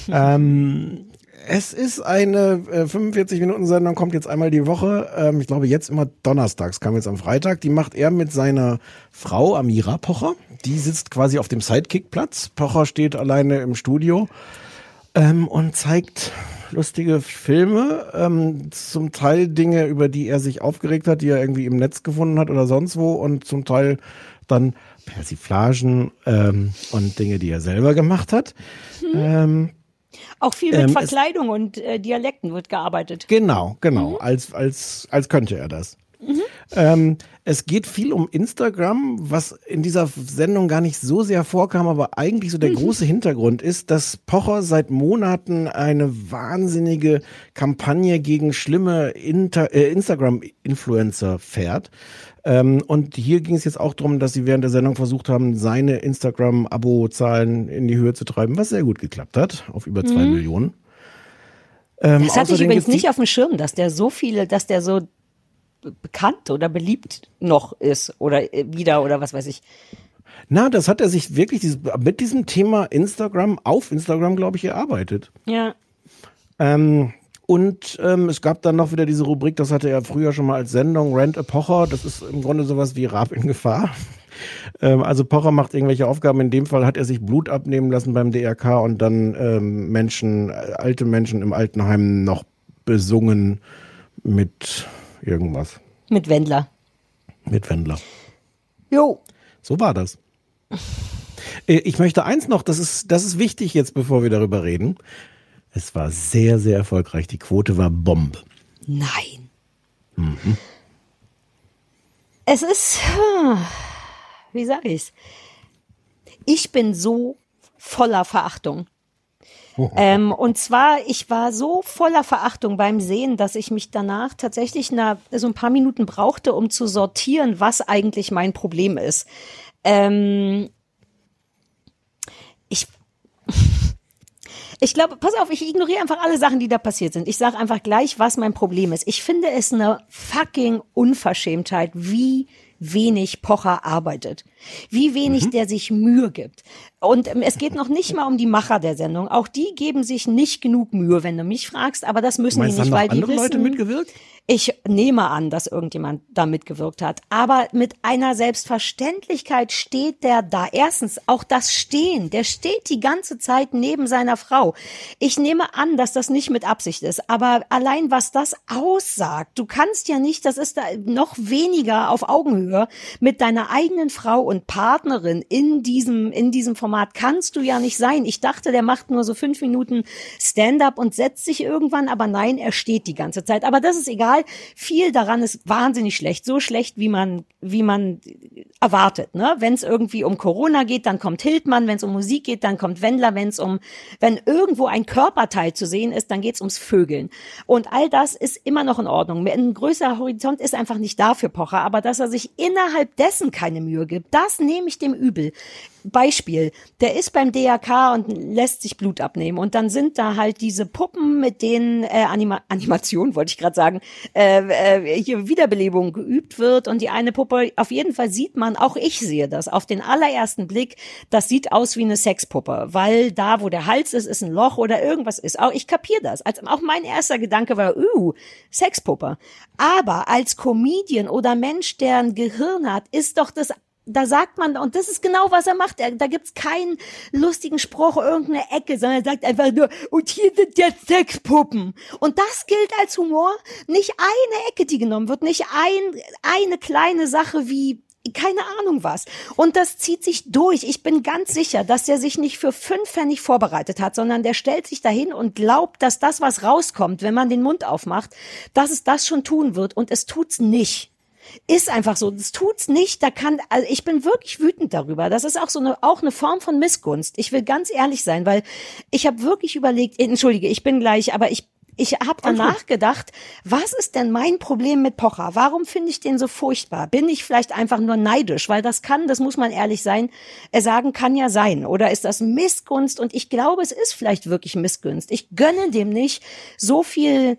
ähm, es ist eine äh, 45-Minuten-Sendung, kommt jetzt einmal die Woche. Ähm, ich glaube, jetzt immer donnerstags, kam jetzt am Freitag. Die macht er mit seiner Frau Amira Pocher. Die sitzt quasi auf dem Sidekick-Platz. Pocher steht alleine im Studio ähm, und zeigt lustige Filme, ähm, zum Teil Dinge, über die er sich aufgeregt hat, die er irgendwie im Netz gefunden hat oder sonst wo und zum Teil dann Persiflagen ähm, und Dinge, die er selber gemacht hat. Ähm, Auch viel mit Ähm, es- Verkleidung und äh, Dialekten wird gearbeitet. Genau, genau, als, als, als könnte er das. Ähm, es geht viel um Instagram, was in dieser Sendung gar nicht so sehr vorkam, aber eigentlich so der große Hintergrund ist, dass Pocher seit Monaten eine wahnsinnige Kampagne gegen schlimme äh, Instagram-Influencer fährt. Ähm, und hier ging es jetzt auch darum, dass sie während der Sendung versucht haben, seine Instagram-Abo-Zahlen in die Höhe zu treiben, was sehr gut geklappt hat, auf über zwei Mhm. Millionen. Ähm, Das hatte ich übrigens nicht auf dem Schirm, dass der so viele, dass der so be- bekannt oder beliebt noch ist oder äh, wieder oder was weiß ich. Na, das hat er sich wirklich dieses, mit diesem Thema Instagram auf Instagram, glaube ich, erarbeitet. Ja. Ähm, und ähm, es gab dann noch wieder diese Rubrik, das hatte er früher schon mal als Sendung, Rent a Pocher. Das ist im Grunde sowas wie Rab in Gefahr. ähm, also Pocher macht irgendwelche Aufgaben. In dem Fall hat er sich Blut abnehmen lassen beim DRK und dann ähm, Menschen, äh, alte Menschen im Altenheim noch besungen mit irgendwas. Mit Wendler. Mit Wendler. Jo. So war das. Äh, Ich möchte eins noch, das ist, das ist wichtig jetzt, bevor wir darüber reden. Es war sehr, sehr erfolgreich. Die Quote war Bombe. Nein. Mhm. Es ist, hm, wie sage ich's? Ich bin so voller Verachtung. Ähm, und zwar, ich war so voller Verachtung beim Sehen, dass ich mich danach tatsächlich na, so ein paar Minuten brauchte, um zu sortieren, was eigentlich mein Problem ist. Ähm, ich ich glaube, pass auf, ich ignoriere einfach alle Sachen, die da passiert sind. Ich sage einfach gleich, was mein Problem ist. Ich finde es eine fucking Unverschämtheit, wie wenig Pocher arbeitet. Wie wenig der sich Mühe gibt. Und ähm, es geht noch nicht mal um die Macher der Sendung. Auch die geben sich nicht genug Mühe, wenn du mich fragst. Aber das müssen Meinst die nicht, haben weil die andere wissen, Leute mitgewirkt? Ich nehme an, dass irgendjemand da mitgewirkt hat. Aber mit einer Selbstverständlichkeit steht der da. Erstens auch das Stehen. Der steht die ganze Zeit neben seiner Frau. Ich nehme an, dass das nicht mit Absicht ist. Aber allein was das aussagt, du kannst ja nicht, das ist da noch weniger auf Augenhöhe mit deiner eigenen Frau und Partnerin in diesem, in diesem Format kannst du ja nicht sein. Ich dachte, der macht nur so fünf Minuten Stand-up und setzt sich irgendwann, aber nein, er steht die ganze Zeit. Aber das ist egal. Viel daran ist wahnsinnig schlecht. So schlecht, wie man, wie man erwartet. Ne? Wenn es irgendwie um Corona geht, dann kommt Hildmann. Wenn es um Musik geht, dann kommt Wendler. Wenn es um, wenn irgendwo ein Körperteil zu sehen ist, dann geht es ums Vögeln. Und all das ist immer noch in Ordnung. Ein größerer Horizont ist einfach nicht da für Pocher. Aber dass er sich innerhalb dessen keine Mühe gibt, das nehme ich dem übel. Beispiel, der ist beim DRK und lässt sich Blut abnehmen und dann sind da halt diese Puppen, mit denen äh, Anima Animation, wollte ich gerade sagen, äh, äh, hier Wiederbelebung geübt wird und die eine Puppe, auf jeden Fall sieht man, auch ich sehe das, auf den allerersten Blick, das sieht aus wie eine Sexpuppe, weil da, wo der Hals ist, ist ein Loch oder irgendwas ist. Auch ich kapiere das. Als, auch mein erster Gedanke war, uh, Sexpuppe. Aber als Comedian oder Mensch, der ein Gehirn hat, ist doch das da sagt man, und das ist genau, was er macht. Er, da gibt's keinen lustigen Spruch, irgendeine Ecke, sondern er sagt einfach nur, und hier sind jetzt Sexpuppen. Und das gilt als Humor. Nicht eine Ecke, die genommen wird, nicht ein, eine kleine Sache wie keine Ahnung was. Und das zieht sich durch. Ich bin ganz sicher, dass der sich nicht für fünf Pfennig vorbereitet hat, sondern der stellt sich dahin und glaubt, dass das, was rauskommt, wenn man den Mund aufmacht, dass es das schon tun wird. Und es tut's nicht. Ist einfach so. Das tut's nicht. Da kann, also ich bin wirklich wütend darüber. Das ist auch so eine, auch eine Form von Missgunst. Ich will ganz ehrlich sein, weil ich habe wirklich überlegt, entschuldige, ich bin gleich, aber ich ich habe danach gedacht, was ist denn mein Problem mit Pocher? Warum finde ich den so furchtbar? Bin ich vielleicht einfach nur neidisch? Weil das kann, das muss man ehrlich sein, äh, sagen kann ja sein. Oder ist das Missgunst? Und ich glaube, es ist vielleicht wirklich Missgunst. Ich gönne dem nicht so viel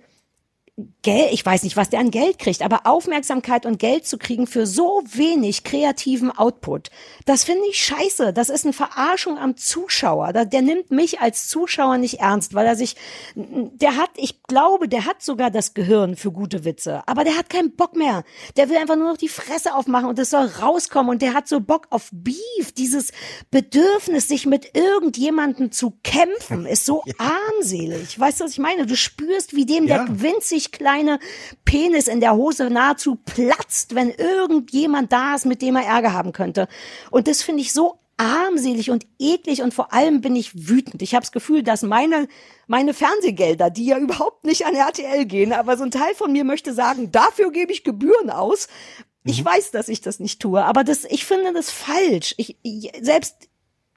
Geld, ich weiß nicht, was der an Geld kriegt, aber Aufmerksamkeit und Geld zu kriegen für so wenig kreativen Output, das finde ich scheiße. Das ist eine Verarschung am Zuschauer. Der nimmt mich als Zuschauer nicht ernst, weil er sich, der hat, ich glaube, der hat sogar das Gehirn für gute Witze, aber der hat keinen Bock mehr. Der will einfach nur noch die Fresse aufmachen und es soll rauskommen und der hat so Bock auf Beef. Dieses Bedürfnis, sich mit irgendjemandem zu kämpfen, ist so armselig. Weißt du, was ich meine? Du spürst, wie dem Ja. der winzig kleine Penis in der Hose nahezu platzt, wenn irgendjemand da ist, mit dem er Ärger haben könnte. Und das finde ich so armselig und eklig und vor allem bin ich wütend. Ich habe das Gefühl, dass meine meine Fernsehgelder, die ja überhaupt nicht an RTL gehen, aber so ein Teil von mir möchte sagen, dafür gebe ich Gebühren aus. Ich weiß, dass ich das nicht tue, aber das ich finde das falsch. Ich, ich selbst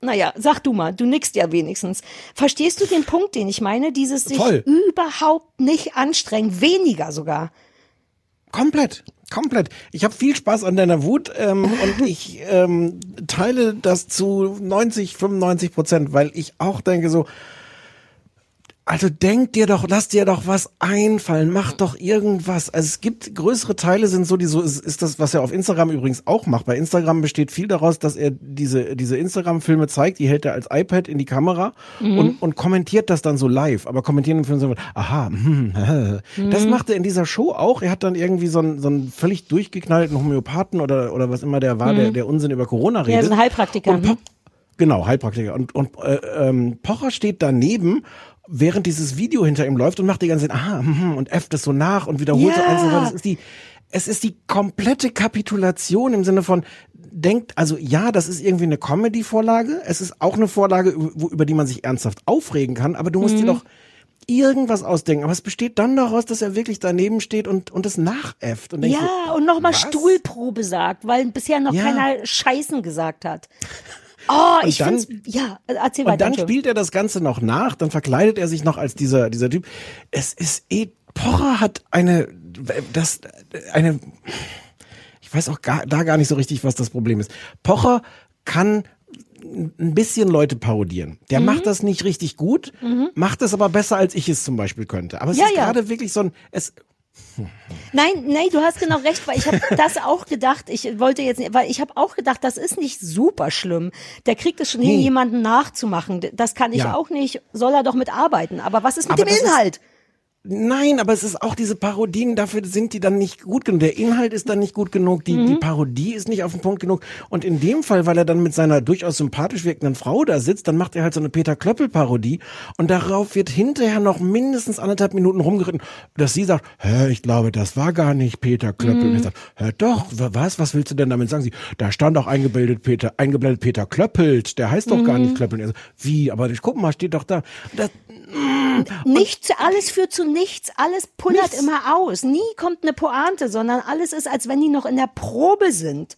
naja, sag du mal, du nickst ja wenigstens. Verstehst du den Punkt, den ich meine? Dieses sich Voll. überhaupt nicht anstrengen, weniger sogar. Komplett, komplett. Ich habe viel Spaß an deiner Wut ähm, und ich ähm, teile das zu 90, 95 Prozent, weil ich auch denke so, also denk dir doch, lass dir doch was einfallen, mach doch irgendwas. Also es gibt größere Teile sind so, die so ist, ist das, was er auf Instagram übrigens auch macht. Bei Instagram besteht viel daraus, dass er diese diese Instagram-Filme zeigt, die hält er als iPad in die Kamera Mhm. und, und kommentiert das dann so live. Aber kommentieren im Film so, aha, hm, äh. das Mhm. macht er in dieser Show auch. Er hat dann irgendwie so einen, so einen völlig durchgeknallten Homöopathen oder oder was immer der war, der, der Unsinn über Corona Ja, redet. so ein Heilpraktiker. Po- Genau, Heilpraktiker. Und, und äh, ähm, Pocher steht daneben, während dieses Video hinter ihm läuft und macht die ganze Zeit, aha, hm, hm, und äfft es so nach und wiederholt so Ja. so. Das ist die, es ist die komplette Kapitulation im Sinne von, denkt, also ja, das ist irgendwie eine Comedy-Vorlage. Es ist auch eine Vorlage, über, über die man sich ernsthaft aufregen kann, aber du musst Mhm. dir doch irgendwas ausdenken. Aber es besteht dann daraus, dass er wirklich daneben steht und, und es nachäfft. Und denkt so, Ja, und nochmal? Stuhlprobe sagt, weil bisher noch Ja. keiner Scheißen gesagt hat. Oh, Und ich dann- find's, ja, erzähl Und weiter. dann Entschuldigung. spielt er das Ganze noch nach, dann verkleidet er sich noch als dieser, dieser Typ. Es ist eh, Pocher hat eine, das, eine, ich weiß auch gar, da gar nicht so richtig, was das Problem ist. Pocher kann ein bisschen Leute parodieren. Der Mhm. macht das nicht richtig gut, macht es aber besser, als ich es zum Beispiel könnte. Aber es Ja, ist ja. gerade wirklich so ein, es, Nein, nein, du hast genau recht, weil ich habe das auch gedacht. Ich wollte jetzt, nicht- weil ich habe auch gedacht, das ist nicht super schlimm. Der kriegt es schon hin, Nee. jemanden nachzumachen. Das kann ich Ja. auch nicht. Soll er doch mitarbeiten. Aber was ist mit Aber dem das ist- Inhalt? Nein, aber es ist auch diese Parodien, dafür sind die dann nicht gut genug. Der Inhalt ist dann nicht gut genug, die, Mhm. die Parodie ist nicht auf den Punkt genug. Und in dem Fall, weil er dann mit seiner durchaus sympathisch wirkenden Frau da sitzt, dann macht er halt so eine Peter Klöppel-Parodie und darauf wird hinterher noch mindestens anderthalb Minuten rumgeritten, dass sie sagt, hä, ich glaube, das war gar nicht Peter Klöppel. Mhm. Und er sagt, hä, doch, wa- was, was willst du denn damit sagen? Sie, da stand auch eingebildet Peter, eingeblendet Peter Klöppelt, der heißt doch gar Mhm. nicht Klöppel. Er so, wie, aber ich guck mal, steht doch da. Das, Nichts, alles führt zu nichts, alles pullert Nichts. immer aus. Nie kommt eine Pointe, sondern alles ist, als wenn die noch in der Probe sind.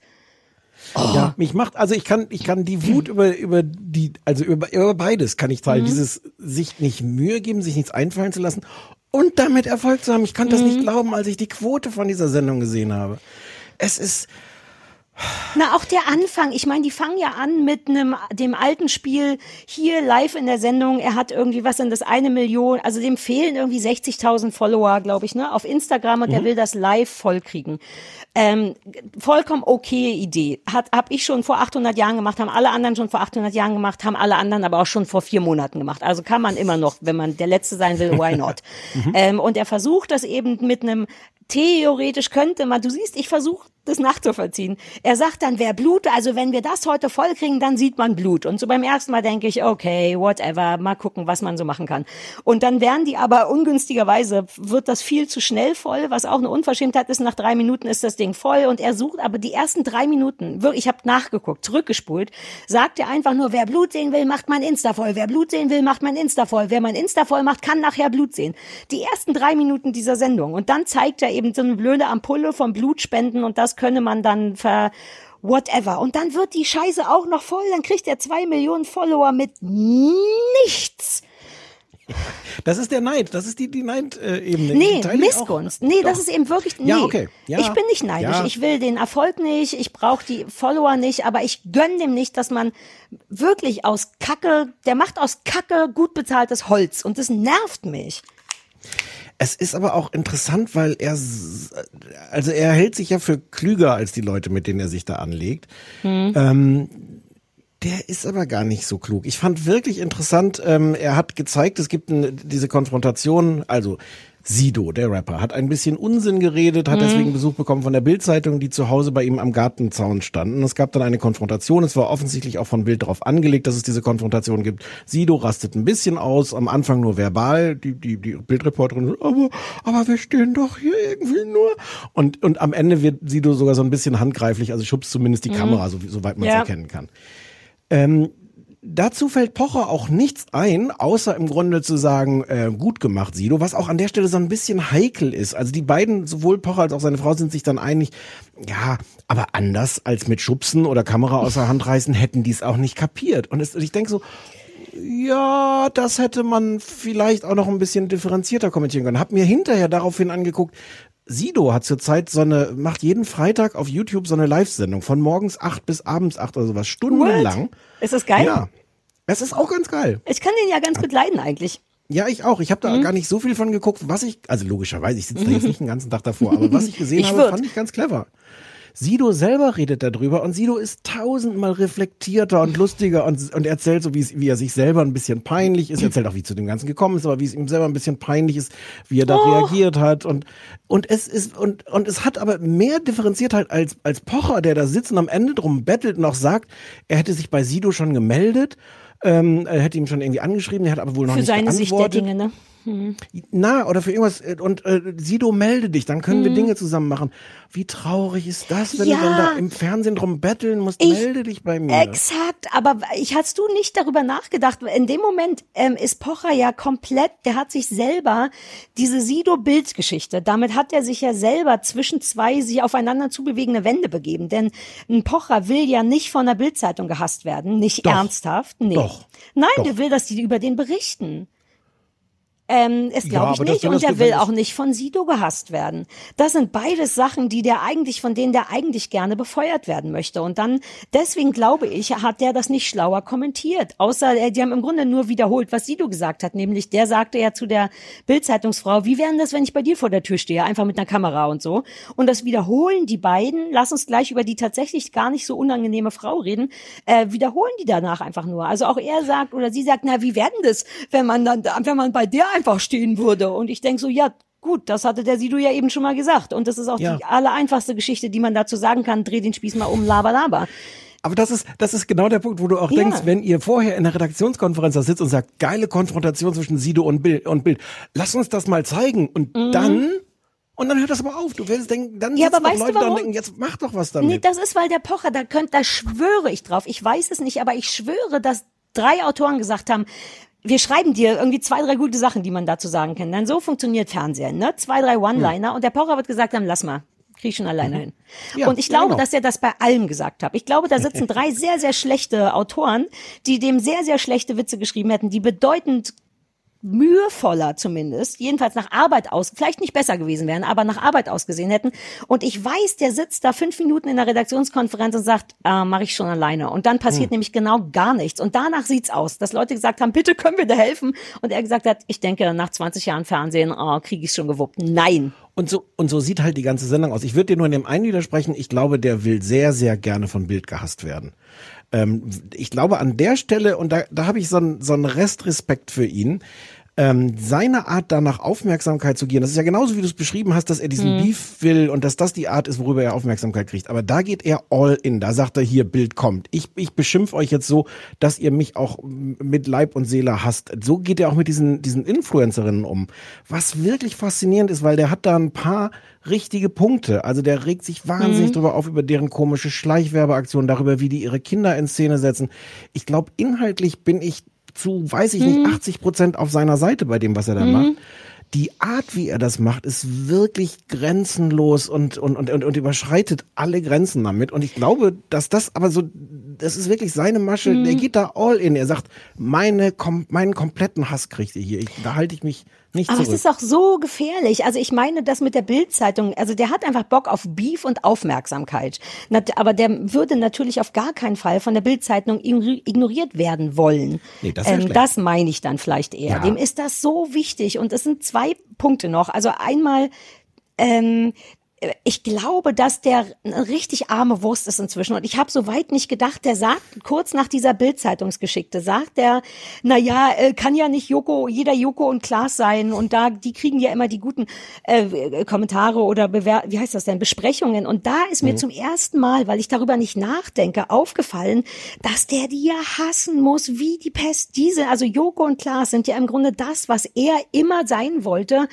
Ja, mich macht, also ich kann, ich kann die Wut über, über die, also über, über beides kann ich teilen. Dieses sich nicht Mühe geben, sich nichts einfallen zu lassen und damit Erfolg zu haben. Ich konnte das nicht glauben, als ich die Quote von dieser Sendung gesehen habe. Es ist, Na, auch der Anfang. Ich meine, die fangen ja an mit einem, dem alten Spiel hier live in der Sendung. Er hat irgendwie, was sind das, eine Million, also dem fehlen irgendwie 60.000 Follower, glaube ich, ne, auf Instagram und der will das live vollkriegen. Ähm, vollkommen okay Idee. Hat, hab ich schon vor 800 Jahren gemacht, haben alle anderen schon vor 800 Jahren gemacht, haben alle anderen aber auch schon vor vier Monaten gemacht. Also kann man immer noch, wenn man der Letzte sein will, why not? ähm, und er versucht das eben mit einem Theoretisch könnte man, du siehst, ich versuche das nachzuvollziehen. Er sagt dann, wer Blut, also wenn wir das heute voll kriegen, dann sieht man Blut. Und so beim ersten Mal denke ich, okay, whatever, mal gucken, was man so machen kann. Und dann werden die aber ungünstigerweise, wird das viel zu schnell voll, was auch eine Unverschämtheit ist. Nach drei Minuten ist das Ding voll und er sucht aber die ersten drei Minuten, wirklich, ich habe nachgeguckt, zurückgespult, sagt er einfach nur, wer Blut sehen will, macht mein Insta voll. Wer Blut sehen will, macht mein Insta voll. Wer mein Insta voll macht, kann nachher Blut sehen. Die ersten drei Minuten dieser Sendung. Und dann zeigt er eben so eine blöde Ampulle vom Blutspenden und das könne man dann ver whatever. Und dann wird die Scheiße auch noch voll, dann kriegt er zwei Millionen Follower mit nichts. Das ist der Neid, das ist die, die Neid-Ebene. Nee, Missgunst. Nee, das ist eben wirklich, nee. Ja, okay. Ja. Ich bin nicht neidisch. Ja. Ich will den Erfolg nicht, ich brauche die Follower nicht, aber ich gönn dem nicht, dass man wirklich aus Kacke, der macht aus Kacke gut bezahltes Holz und das nervt mich. Es ist aber auch interessant, weil er, also er hält sich ja für klüger als die Leute, mit denen er sich da anlegt. Ähm, der ist aber gar nicht so klug. Ich fand wirklich interessant, ähm, er hat gezeigt, es gibt eine, diese Konfrontation, also Sido, der Rapper, hat ein bisschen Unsinn geredet, hat deswegen Besuch bekommen von der Bildzeitung, die zu Hause bei ihm am Gartenzaun standen. Es gab dann eine Konfrontation. Es war offensichtlich auch von Bild darauf angelegt, dass es diese Konfrontation gibt. Sido rastet ein bisschen aus, am Anfang nur verbal. Die, die, die Bildreporterin, aber, aber wir stehen doch hier irgendwie nur. Und, und am Ende wird Sido sogar so ein bisschen handgreiflich, also schubst zumindest die Kamera, so, soweit man es Ja. erkennen kann. Ähm, dazu fällt Pocher auch nichts ein, außer im Grunde zu sagen, äh, gut gemacht, Sido, was auch an der Stelle so ein bisschen heikel ist. Also die beiden, sowohl Pocher als auch seine Frau, sind sich dann einig, ja, aber anders als mit Schubsen oder Kamera aus der Hand reißen, hätten die es auch nicht kapiert. Und es, ich denke so, ja, das hätte man vielleicht auch noch ein bisschen differenzierter kommentieren können. Hab mir hinterher daraufhin angeguckt, Sido hat zurzeit so eine, macht jeden Freitag auf YouTube so eine Live-Sendung von morgens acht bis abends acht oder sowas, stundenlang. Ist das geil? Ja. Es ist auch ganz geil. Ich kann den ja ganz gut leiden eigentlich. Ja, ich auch. Ich habe da Mhm. gar nicht so viel von geguckt, was ich, also logischerweise, ich sitze da jetzt nicht den ganzen Tag davor, aber was ich gesehen Ich habe, würd. fand ich ganz clever. Sido selber redet darüber und Sido ist tausendmal reflektierter und lustiger und, und erzählt so, wie, er sich selber ein bisschen peinlich ist, erzählt auch, wie es zu dem Ganzen gekommen ist, aber wie es ihm selber ein bisschen peinlich ist, wie er da Oh. reagiert hat und, und es ist, und, und es hat aber mehr Differenziertheit als, als Pocher, der da sitzt und am Ende drum bettelt und auch sagt, er hätte sich bei Sido schon gemeldet, ähm, er hätte ihm schon irgendwie angeschrieben, er hat aber wohl noch Für nicht seine Sicht der. Dinge, ne? Hm. Na, oder für irgendwas. äh, Und äh, Sido, melde dich, dann können wir Mhm. Dinge zusammen machen. Wie traurig ist das, wenn Ja. du dann da im Fernsehen drum betteln musst? Ich- melde dich bei mir. Exakt, aber ich hast du nicht darüber nachgedacht? In dem Moment ähm, ist Pocher ja komplett, der hat sich selber diese Sido-Bildgeschichte, damit hat er sich ja selber zwischen zwei sich aufeinander zubewegende Wände begeben. Denn ein Pocher will ja nicht von der Bildzeitung gehasst werden, nicht Doch. ernsthaft. Nee. Doch. Nein, Doch. der will, dass die über den berichten. Ähm, es Ja, glaube ich aber das nicht. Und er will auch nicht von Sido gehasst werden. Das sind beides Sachen, die der eigentlich, von denen der eigentlich gerne befeuert werden möchte. Und dann, deswegen glaube ich, hat der das nicht schlauer kommentiert. Außer, äh, die haben im Grunde nur wiederholt, was Sido gesagt hat. Nämlich, der sagte ja zu der Bildzeitungsfrau, wie wäre denn das, wenn ich bei dir vor der Tür stehe? Einfach mit einer Kamera und so. Und das wiederholen die beiden. Lass uns gleich über die tatsächlich gar nicht so unangenehme Frau reden. Äh, wiederholen die danach einfach nur. Also auch er sagt oder sie sagt, na, wie wäre denn das, wenn man dann, wenn man bei der einfach stehen würde? Und ich denk so, ja, Gut, das hatte der Sido ja eben schon mal gesagt. Und das ist auch Ja. die allereinfachste Geschichte, die man dazu sagen kann. Dreh den Spieß mal um, laber, laber. Aber das ist, das ist genau der Punkt, wo du auch Ja. denkst, wenn ihr vorher in der Redaktionskonferenz da sitzt und sagt, geile Konfrontation zwischen Sido und Bild, und Bild. Lass uns das mal zeigen. Und dann, und dann hört das aber auf. Du wirst denken, dann Mhm. Ja, sitzen aber weißt du Leute da und warum? denken, jetzt mach doch was damit. Nee, das ist, weil der Pocher, da könnt, da schwöre ich drauf. Ich weiß es nicht, aber ich schwöre, dass drei Autoren gesagt haben, wir schreiben dir irgendwie zwei, drei gute Sachen, die man dazu sagen kann. Denn so funktioniert Fernsehen, ne? Zwei, drei One-Liner. Und der Pocher wird gesagt haben, lass mal. Krieg ich schon alleine hin. Ja, und ich glaube, genau. dass er das bei allem gesagt hat. Ich glaube, da sitzen drei sehr, sehr schlechte Autoren, die dem sehr, sehr schlechte Witze geschrieben hätten, die bedeutend mühevoller zumindest, jedenfalls nach Arbeit aus, vielleicht nicht besser gewesen wären, aber nach Arbeit ausgesehen hätten. Und ich weiß, der sitzt da fünf Minuten in der Redaktionskonferenz und sagt, äh, mache ich schon alleine. Und dann passiert nämlich genau gar nichts. Und danach sieht's aus, dass Leute gesagt haben, bitte können wir da helfen. Und er gesagt hat, ich denke, nach 20 Jahren Fernsehen oh, kriege ich schon gewuppt. Nein. Und so, und so sieht halt die ganze Sendung aus. Ich würde dir nur in dem einen widersprechen. Ich glaube, der will sehr, sehr gerne von Bild gehasst werden. Ähm, ich glaube, an der Stelle, und da, da habe ich so einen so Restrespekt für ihn, ähm, seine Art danach Aufmerksamkeit zu gehen, das ist ja genauso wie du es beschrieben hast, dass er diesen Mhm. Beef will und dass das die Art ist, worüber er Aufmerksamkeit kriegt. Aber da geht er all in. Da sagt er hier, Bild kommt. Ich, ich beschimpfe euch jetzt so, dass ihr mich auch mit Leib und Seele hasst. So geht er auch mit diesen, diesen Influencerinnen um. Was wirklich faszinierend ist, weil der hat da ein paar richtige Punkte. Also der regt sich wahnsinnig Mhm. drüber auf, über deren komische Schleichwerbeaktionen, darüber, wie die ihre Kinder in Szene setzen. Ich glaube, inhaltlich bin ich zu, weiß ich nicht, 80 Prozent auf seiner Seite bei dem, was er da Mhm. macht. Die Art, wie er das macht, ist wirklich grenzenlos und, und, und, und, und überschreitet alle Grenzen damit. Und ich glaube, dass das aber so, das ist wirklich seine Masche. Mhm. Der geht da all in. Er sagt, meine, kom meinen kompletten Hass kriegt ihr hier. Ich, da halte ich mich nicht Aber zurück. es ist auch so gefährlich. Also ich meine das mit der Bildzeitung. Also der hat einfach Bock auf Beef und Aufmerksamkeit. Aber der würde natürlich auf gar keinen Fall von der Bildzeitung ign- ignoriert werden wollen. Nee, das wär ähm, das meine ich dann vielleicht eher. Ja. Dem ist das so wichtig. Und es sind zwei Punkte noch. Also einmal ähm, ich glaube, dass der eine richtig arme Wurst ist inzwischen. Und ich habe so weit nicht gedacht, der sagt kurz nach dieser Bildzeitungsgeschichte, sagt der, na ja, äh, kann ja nicht Joko, jeder Joko und Klaas sein. Und da, die kriegen ja immer die guten äh, Kommentare oder Bewer wie heißt das denn, Besprechungen. Und da ist mir Mhm. zum ersten Mal, weil ich darüber nicht nachdenke, aufgefallen, dass der die ja hassen muss, wie die Pest. Diese, also Joko und Klaas sind ja im Grunde das, was er immer sein wollte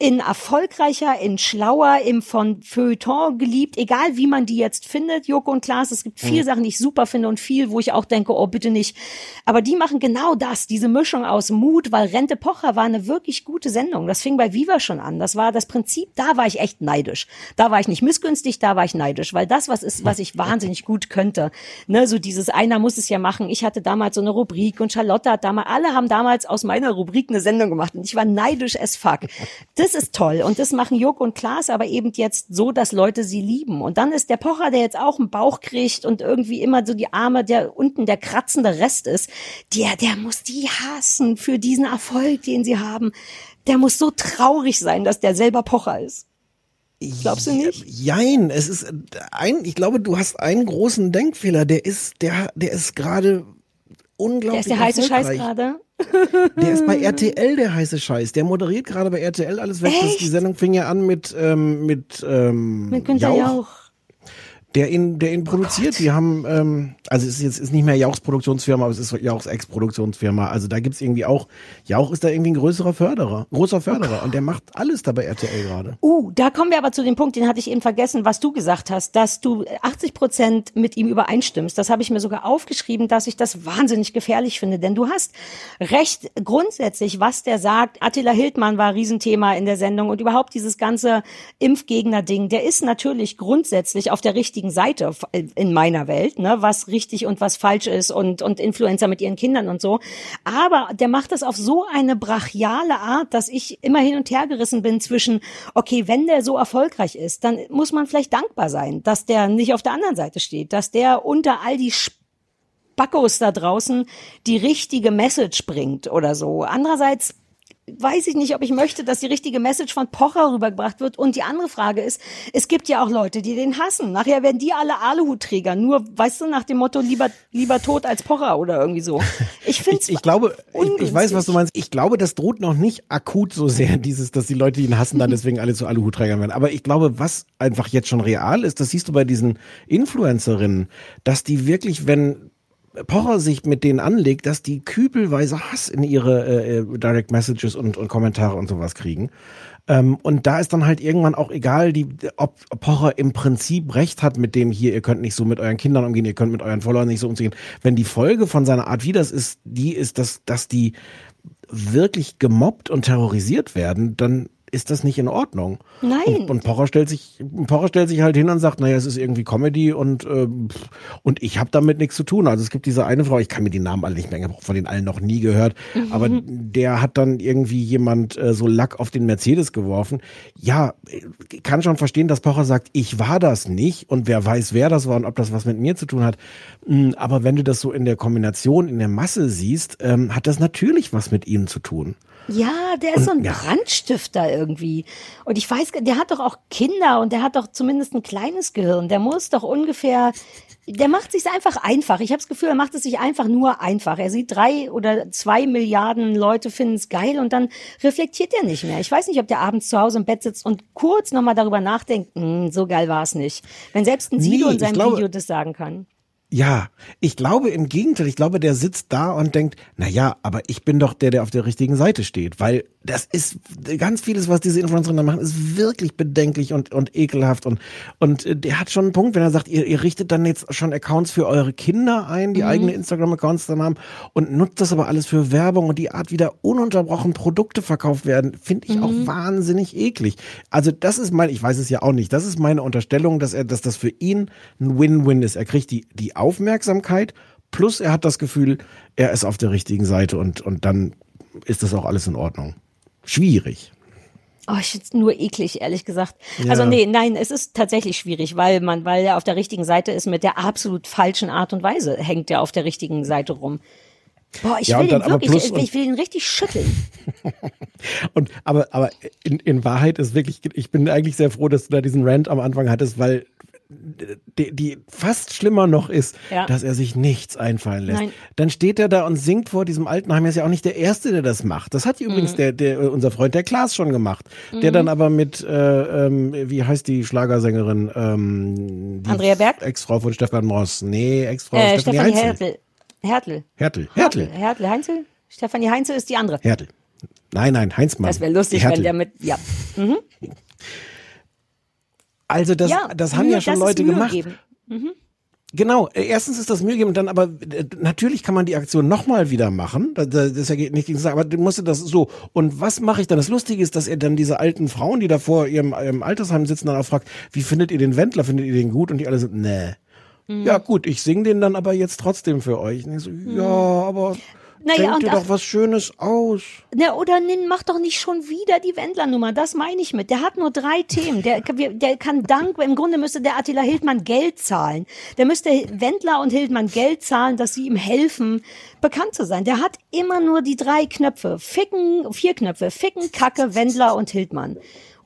in erfolgreicher, in schlauer, im von Feuilleton geliebt, egal wie man die jetzt findet, Joko und Klaas. Es gibt viel Mhm. Sachen, die ich super finde und viel, wo ich auch denke, oh bitte nicht. Aber die machen genau das, diese Mischung aus Mut, weil Rente Pocher war eine wirklich gute Sendung. Das fing bei Viva schon an. Das war das Prinzip, da war ich echt neidisch. Da war ich nicht missgünstig, da war ich neidisch, weil das was ist, was ich wahnsinnig gut könnte. Ne, so dieses einer muss es ja machen. Ich hatte damals so eine Rubrik und Charlotte hat damals, alle haben damals aus meiner Rubrik eine Sendung gemacht und ich war neidisch as fuck. Das ist toll und das machen Joko und Klaas aber eben jetzt so, dass Leute sie lieben. Und dann ist der Pocher, der jetzt auch einen Bauch kriegt und irgendwie immer so die Arme, der unten der kratzende Rest ist, der, der muss die hassen für diesen Erfolg, den sie haben. Der muss so traurig sein, dass der selber Pocher ist. Glaubst du nicht? Jein, es ist ein, ich glaube, du hast einen großen Denkfehler, der ist, der, der ist gerade unglaublich Der ist der heiße Scheiß gerade. Der ist bei RTL der heiße Scheiß. Der moderiert gerade bei RTL alles weg. Das, die Sendung fing ja an mit ähm, mit ähm, Mit Günther Jauch. Der ihn, der ihn produziert. Die haben, ähm, also es ist jetzt ist nicht mehr Jauchs Produktionsfirma, aber es ist Jauchs Ex-Produktionsfirma. Also da gibt's irgendwie auch, Jauch ist da irgendwie ein größerer Förderer, großer Förderer und der macht alles da bei RTL gerade. Uh, da kommen wir aber zu dem Punkt, den hatte ich eben vergessen, was du gesagt hast, dass du 80 Prozent mit ihm übereinstimmst. Das habe ich mir sogar aufgeschrieben, dass ich das wahnsinnig gefährlich finde, denn du hast recht grundsätzlich, was der sagt. Attila Hildmann war Riesenthema in der Sendung und überhaupt dieses ganze Impfgegner-Ding, der ist natürlich grundsätzlich auf der richtigen Seite in meiner Welt, ne, was richtig und was falsch ist und, und Influencer mit ihren Kindern und so. Aber der macht das auf so eine brachiale Art, dass ich immer hin und her gerissen bin zwischen, okay, wenn der so erfolgreich ist, dann muss man vielleicht dankbar sein, dass der nicht auf der anderen Seite steht, dass der unter all die Spackos da draußen die richtige Message bringt oder so. Andererseits weiß ich nicht, ob ich möchte, dass die richtige Message von Pocher rübergebracht wird. Und die andere Frage ist, es gibt ja auch Leute, die den hassen. Nachher werden die alle Aluhutträger. Nur, weißt du, nach dem Motto, lieber, lieber tot als Pocher oder irgendwie so. Ich finde Ich, ich glaube, ich, ich weiß, was du meinst. Ich glaube, das droht noch nicht akut so sehr, dieses, dass die Leute ihn hassen, dann deswegen alle zu Aluhutträgern werden. Aber ich glaube, was einfach jetzt schon real ist, das siehst du bei diesen Influencerinnen, dass die wirklich, wenn Pocher sich mit denen anlegt, dass die kübelweise Hass in ihre äh, äh, Direct Messages und, und Kommentare und sowas kriegen. Ähm, und da ist dann halt irgendwann auch egal, die, ob Pocher im Prinzip recht hat mit dem hier, ihr könnt nicht so mit euren Kindern umgehen, ihr könnt mit euren Followern nicht so umgehen. Wenn die Folge von seiner Art, wie das ist, die ist, dass, dass die wirklich gemobbt und terrorisiert werden, dann ist das nicht in Ordnung. Nein. Und, und Pocher stellt sich, Pocher stellt sich halt hin und sagt, naja, es ist irgendwie Comedy und ähm, und ich habe damit nichts zu tun. Also es gibt diese eine Frau, ich kann mir die Namen alle nicht mehr, ich habe von den allen noch nie gehört, Mhm. aber der hat dann irgendwie jemand äh, so Lack auf den Mercedes geworfen. Ja, ich kann schon verstehen, dass Pocher sagt, ich war das nicht und wer weiß, wer das war und ob das was mit mir zu tun hat. Mm, Aber wenn du das so in der Kombination, in der Masse siehst, ähm, hat das natürlich was mit ihm zu tun. Ja, der ist so ein ja. Brandstifter irgendwie. Und ich weiß, der hat doch auch Kinder und der hat doch zumindest ein kleines Gehirn. Der muss doch ungefähr, der macht sich einfach einfach. Ich habe das Gefühl, er macht es sich einfach nur einfach. Er sieht drei oder zwei Milliarden Leute finden es geil und dann reflektiert er nicht mehr. Ich weiß nicht, ob der abends zu Hause im Bett sitzt und kurz nochmal darüber nachdenkt, "Hm, so geil war es nicht. Wenn selbst ein Sido Nee, in seinem glaube- Video das sagen kann. Ja, ich glaube im Gegenteil, ich glaube, der sitzt da und denkt, na ja, aber ich bin doch der, der auf der richtigen Seite steht, weil das ist ganz vieles, was diese Influencerinnen da machen, ist wirklich bedenklich und, und ekelhaft und, und äh, der hat schon einen Punkt, wenn er sagt, ihr, ihr richtet dann jetzt schon Accounts für eure Kinder ein, die eigene Instagram-Accounts dann haben und nutzt das aber alles für Werbung und die Art, wie da ununterbrochen Produkte verkauft werden, finde ich auch wahnsinnig eklig. Also das ist mein, ich weiß es ja auch nicht, das ist meine Unterstellung, dass er, dass das für ihn ein Win-Win ist. Er kriegt die, die Aufmerksamkeit, plus er hat das Gefühl, er ist auf der richtigen Seite und, und dann ist das auch alles in Ordnung. Schwierig. Oh, ich find's nur eklig, ehrlich gesagt. Ja. Also nee, nein, es ist tatsächlich schwierig, weil man, weil er auf der richtigen Seite ist, mit der absolut falschen Art und Weise hängt er auf der richtigen Seite rum. Boah, ich Ja, will ihn wirklich, ich, ich will ihn richtig schütteln. Und aber, aber in, in Wahrheit ist wirklich, ich bin eigentlich sehr froh, dass du da diesen Rant am Anfang hattest, weil die, die fast schlimmer noch ist, Ja. dass er sich nichts einfallen lässt. Nein. Dann steht er da und singt vor diesem Altenheim. Er ist ja auch nicht der Erste, der das macht. Das hat Mhm. übrigens der, der, unser Freund der Klaas schon gemacht. Der dann aber mit, äh, ähm, wie heißt die Schlagersängerin? Ähm, die Andrea Berg? Ex-Frau von Stefan Ross. Nee, Ex-Frau Äh, Stefanie. Hertel. Hertel. Hertel. Hertel. Hertel. Heinzel? Stefanie Heinzel ist die andere. Hertel. Nein, nein, Heinzmann. Das wäre lustig, Hertel. wenn der mit, ja. Mhm. Also das, ja, das haben Mühe- ja schon Leute gemacht. Geben. Genau, äh, erstens ist das Mühe geben, dann aber äh, natürlich kann man die Aktion nochmal wieder machen. Das, das ist ja geht nicht gegen aber du musst das so. Und was mache ich dann? Das Lustige ist, dass er dann diese alten Frauen, die da vor ihrem, ihrem Altersheim sitzen, dann auch fragt, wie findet ihr den Wendler? Findet ihr den gut? Und die alle sind, nee. Mhm. Ja gut, ich singe den dann aber jetzt trotzdem für euch. Und ich so, ja, aber Naja, ihr ach- doch was Schönes aus. Na, oder nimm, mach doch nicht schon wieder die Wendler-Nummer. Das meine ich mit. Der hat nur drei Themen. Der, der kann dank, im Grunde müsste der Attila Hildmann Geld zahlen. Der müsste Wendler und Hildmann Geld zahlen, dass sie ihm helfen, bekannt zu sein. Der hat immer nur die drei Knöpfe. Ficken, vier Knöpfe. Ficken, Kacke, Wendler und Hildmann.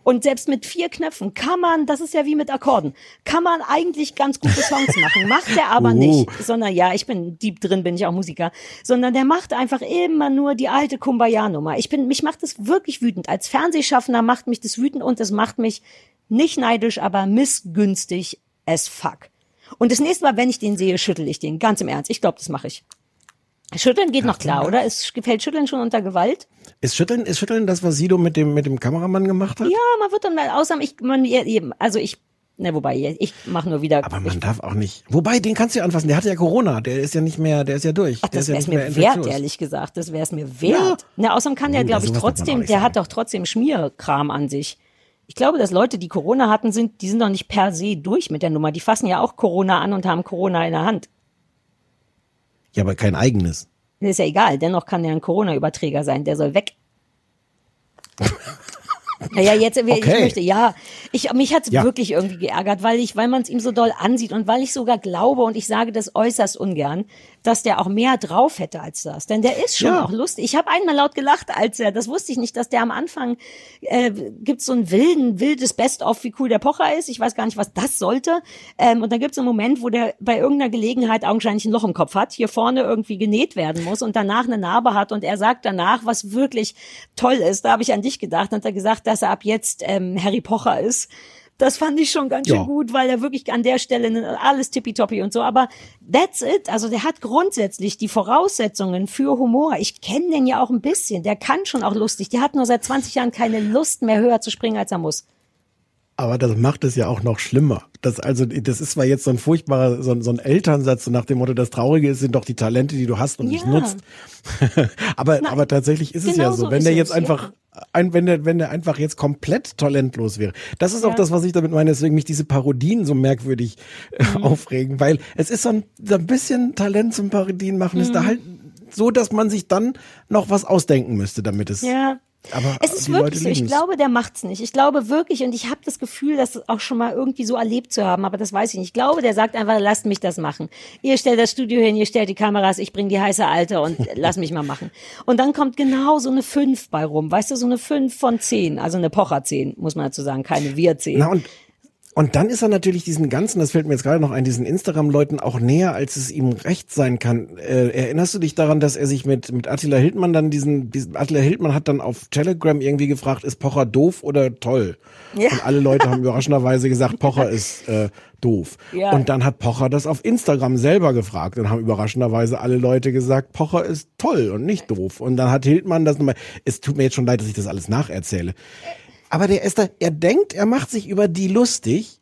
Und selbst mit vier Knöpfen kann man, das ist ja wie mit Akkorden, kann man eigentlich ganz gute Songs machen. Macht er aber Uh. nicht. Sondern, ja, ich bin deep drin, bin ich auch Musiker. Sondern der macht einfach immer nur die alte Kumbaya-Nummer. Ich bin, mich macht das wirklich wütend. Als Fernsehschaffender macht mich das wütend und es macht mich nicht neidisch, aber missgünstig as fuck. Und das nächste Mal, wenn ich den sehe, schüttel ich den. Ganz im Ernst. Ich glaube, das mache ich. Schütteln geht noch klar, oder? Es gefällt Schütteln schon unter Gewalt. Ist Schütteln, ist Schütteln das, was Sido mit dem, mit dem Kameramann gemacht hat? Ja, man wird dann mal außer ich, man, eben, also ich, ne, wobei, ich mache nur wieder. Aber man darf auch nicht. Wobei, den kannst du ja anfassen. Der hat ja Corona. Der ist ja nicht mehr, der ist ja durch. Ach, das ja wäre es nicht mir wert, ehrlich gesagt. Das wäre es mir wert. Na, außerdem kann der, glaube ich, trotzdem, der hat doch trotzdem Schmierkram an sich. Ich glaube, dass Leute, die Corona hatten, sind, die sind doch nicht per se durch mit der Nummer. Die fassen ja auch Corona an und haben Corona in der Hand. Ja, aber kein eigenes. Ist ja egal. Dennoch kann der ein Corona-Überträger sein. Der soll weg. Naja, jetzt, ich Okay. möchte, ja, ich, mich hat's Ja. wirklich irgendwie geärgert, weil ich, weil man es ihm so doll ansieht und weil ich sogar glaube, und ich sage das äußerst ungern, dass der auch mehr drauf hätte als das. Denn der ist schon Ja. auch lustig. Ich habe einmal laut gelacht, als er, das wusste ich nicht, dass der am Anfang, äh, gibt so einen wilden, wildes Best-of, wie cool der Pocher ist. Ich weiß gar nicht, was das sollte. Ähm, und dann gibt es einen Moment, wo der bei irgendeiner Gelegenheit augenscheinlich ein Loch im Kopf hat, hier vorne irgendwie genäht werden muss und danach eine Narbe hat. Und er sagt danach, was wirklich toll ist. Da habe ich an dich gedacht und hat er gesagt, dass er ab jetzt ähm, Harry Pocher ist. Das fand ich schon ganz Ja. schön gut, weil er wirklich an der Stelle ne- alles tippitoppi und so. Aber that's it. Also der hat grundsätzlich die Voraussetzungen für Humor. Ich kenne den ja auch ein bisschen. Der kann schon auch lustig. Der hat nur seit 20 Jahren keine Lust mehr höher zu springen, als er muss. Aber das macht es ja auch noch schlimmer. Das, also, das ist zwar jetzt so ein furchtbarer, so ein, so ein Elternsatz, so nach dem Motto, das Traurige ist, sind doch die Talente, die du hast und nicht Ja. nutzt. aber, aber tatsächlich ist es ja genau so. Wenn der es, jetzt ja. Ein, wenn der, wenn der einfach jetzt komplett talentlos wäre. Das ist auch Ja. das, was ich damit meine, deswegen mich diese Parodien so merkwürdig äh, Mhm. aufregen, weil es ist so ein, so ein bisschen Talent zum Parodien machen, ist da Mhm. halt so, dass man sich dann noch was ausdenken müsste, damit es Ja. Aber Es ist wirklich so. Ich glaube, der macht's nicht. Ich glaube wirklich, und ich habe das Gefühl, das auch schon mal irgendwie so erlebt zu haben, aber das weiß ich nicht. Ich glaube, der sagt einfach, lasst mich das machen. Ihr stellt das Studio hin, ihr stellt die Kameras, ich bring die heiße Alte und lass mich mal machen. Und dann kommt genau so eine 5 bei rum. Weißt du, so eine 5 von 10. Also eine Pocher 10, muss man dazu sagen, keine Wir 10. Na und und dann ist er natürlich diesen ganzen, das fällt mir jetzt gerade noch ein, diesen Instagram-Leuten auch näher, als es ihm recht sein kann. Äh, erinnerst du dich daran, dass er sich mit, mit Attila Hildmann dann diesen, diesen, Attila Hildmann hat dann auf Telegram irgendwie gefragt, ist Pocher doof oder toll? Ja. Und alle Leute haben überraschenderweise gesagt, Pocher ist äh, doof. Ja. Und dann hat Pocher das auf Instagram selber gefragt und haben überraschenderweise alle Leute gesagt, Pocher ist toll und nicht doof. Und dann hat Hildmann das nochmal, es tut mir jetzt schon leid, dass ich das alles nacherzähle. Aber der Esther, er denkt, er macht sich über die lustig,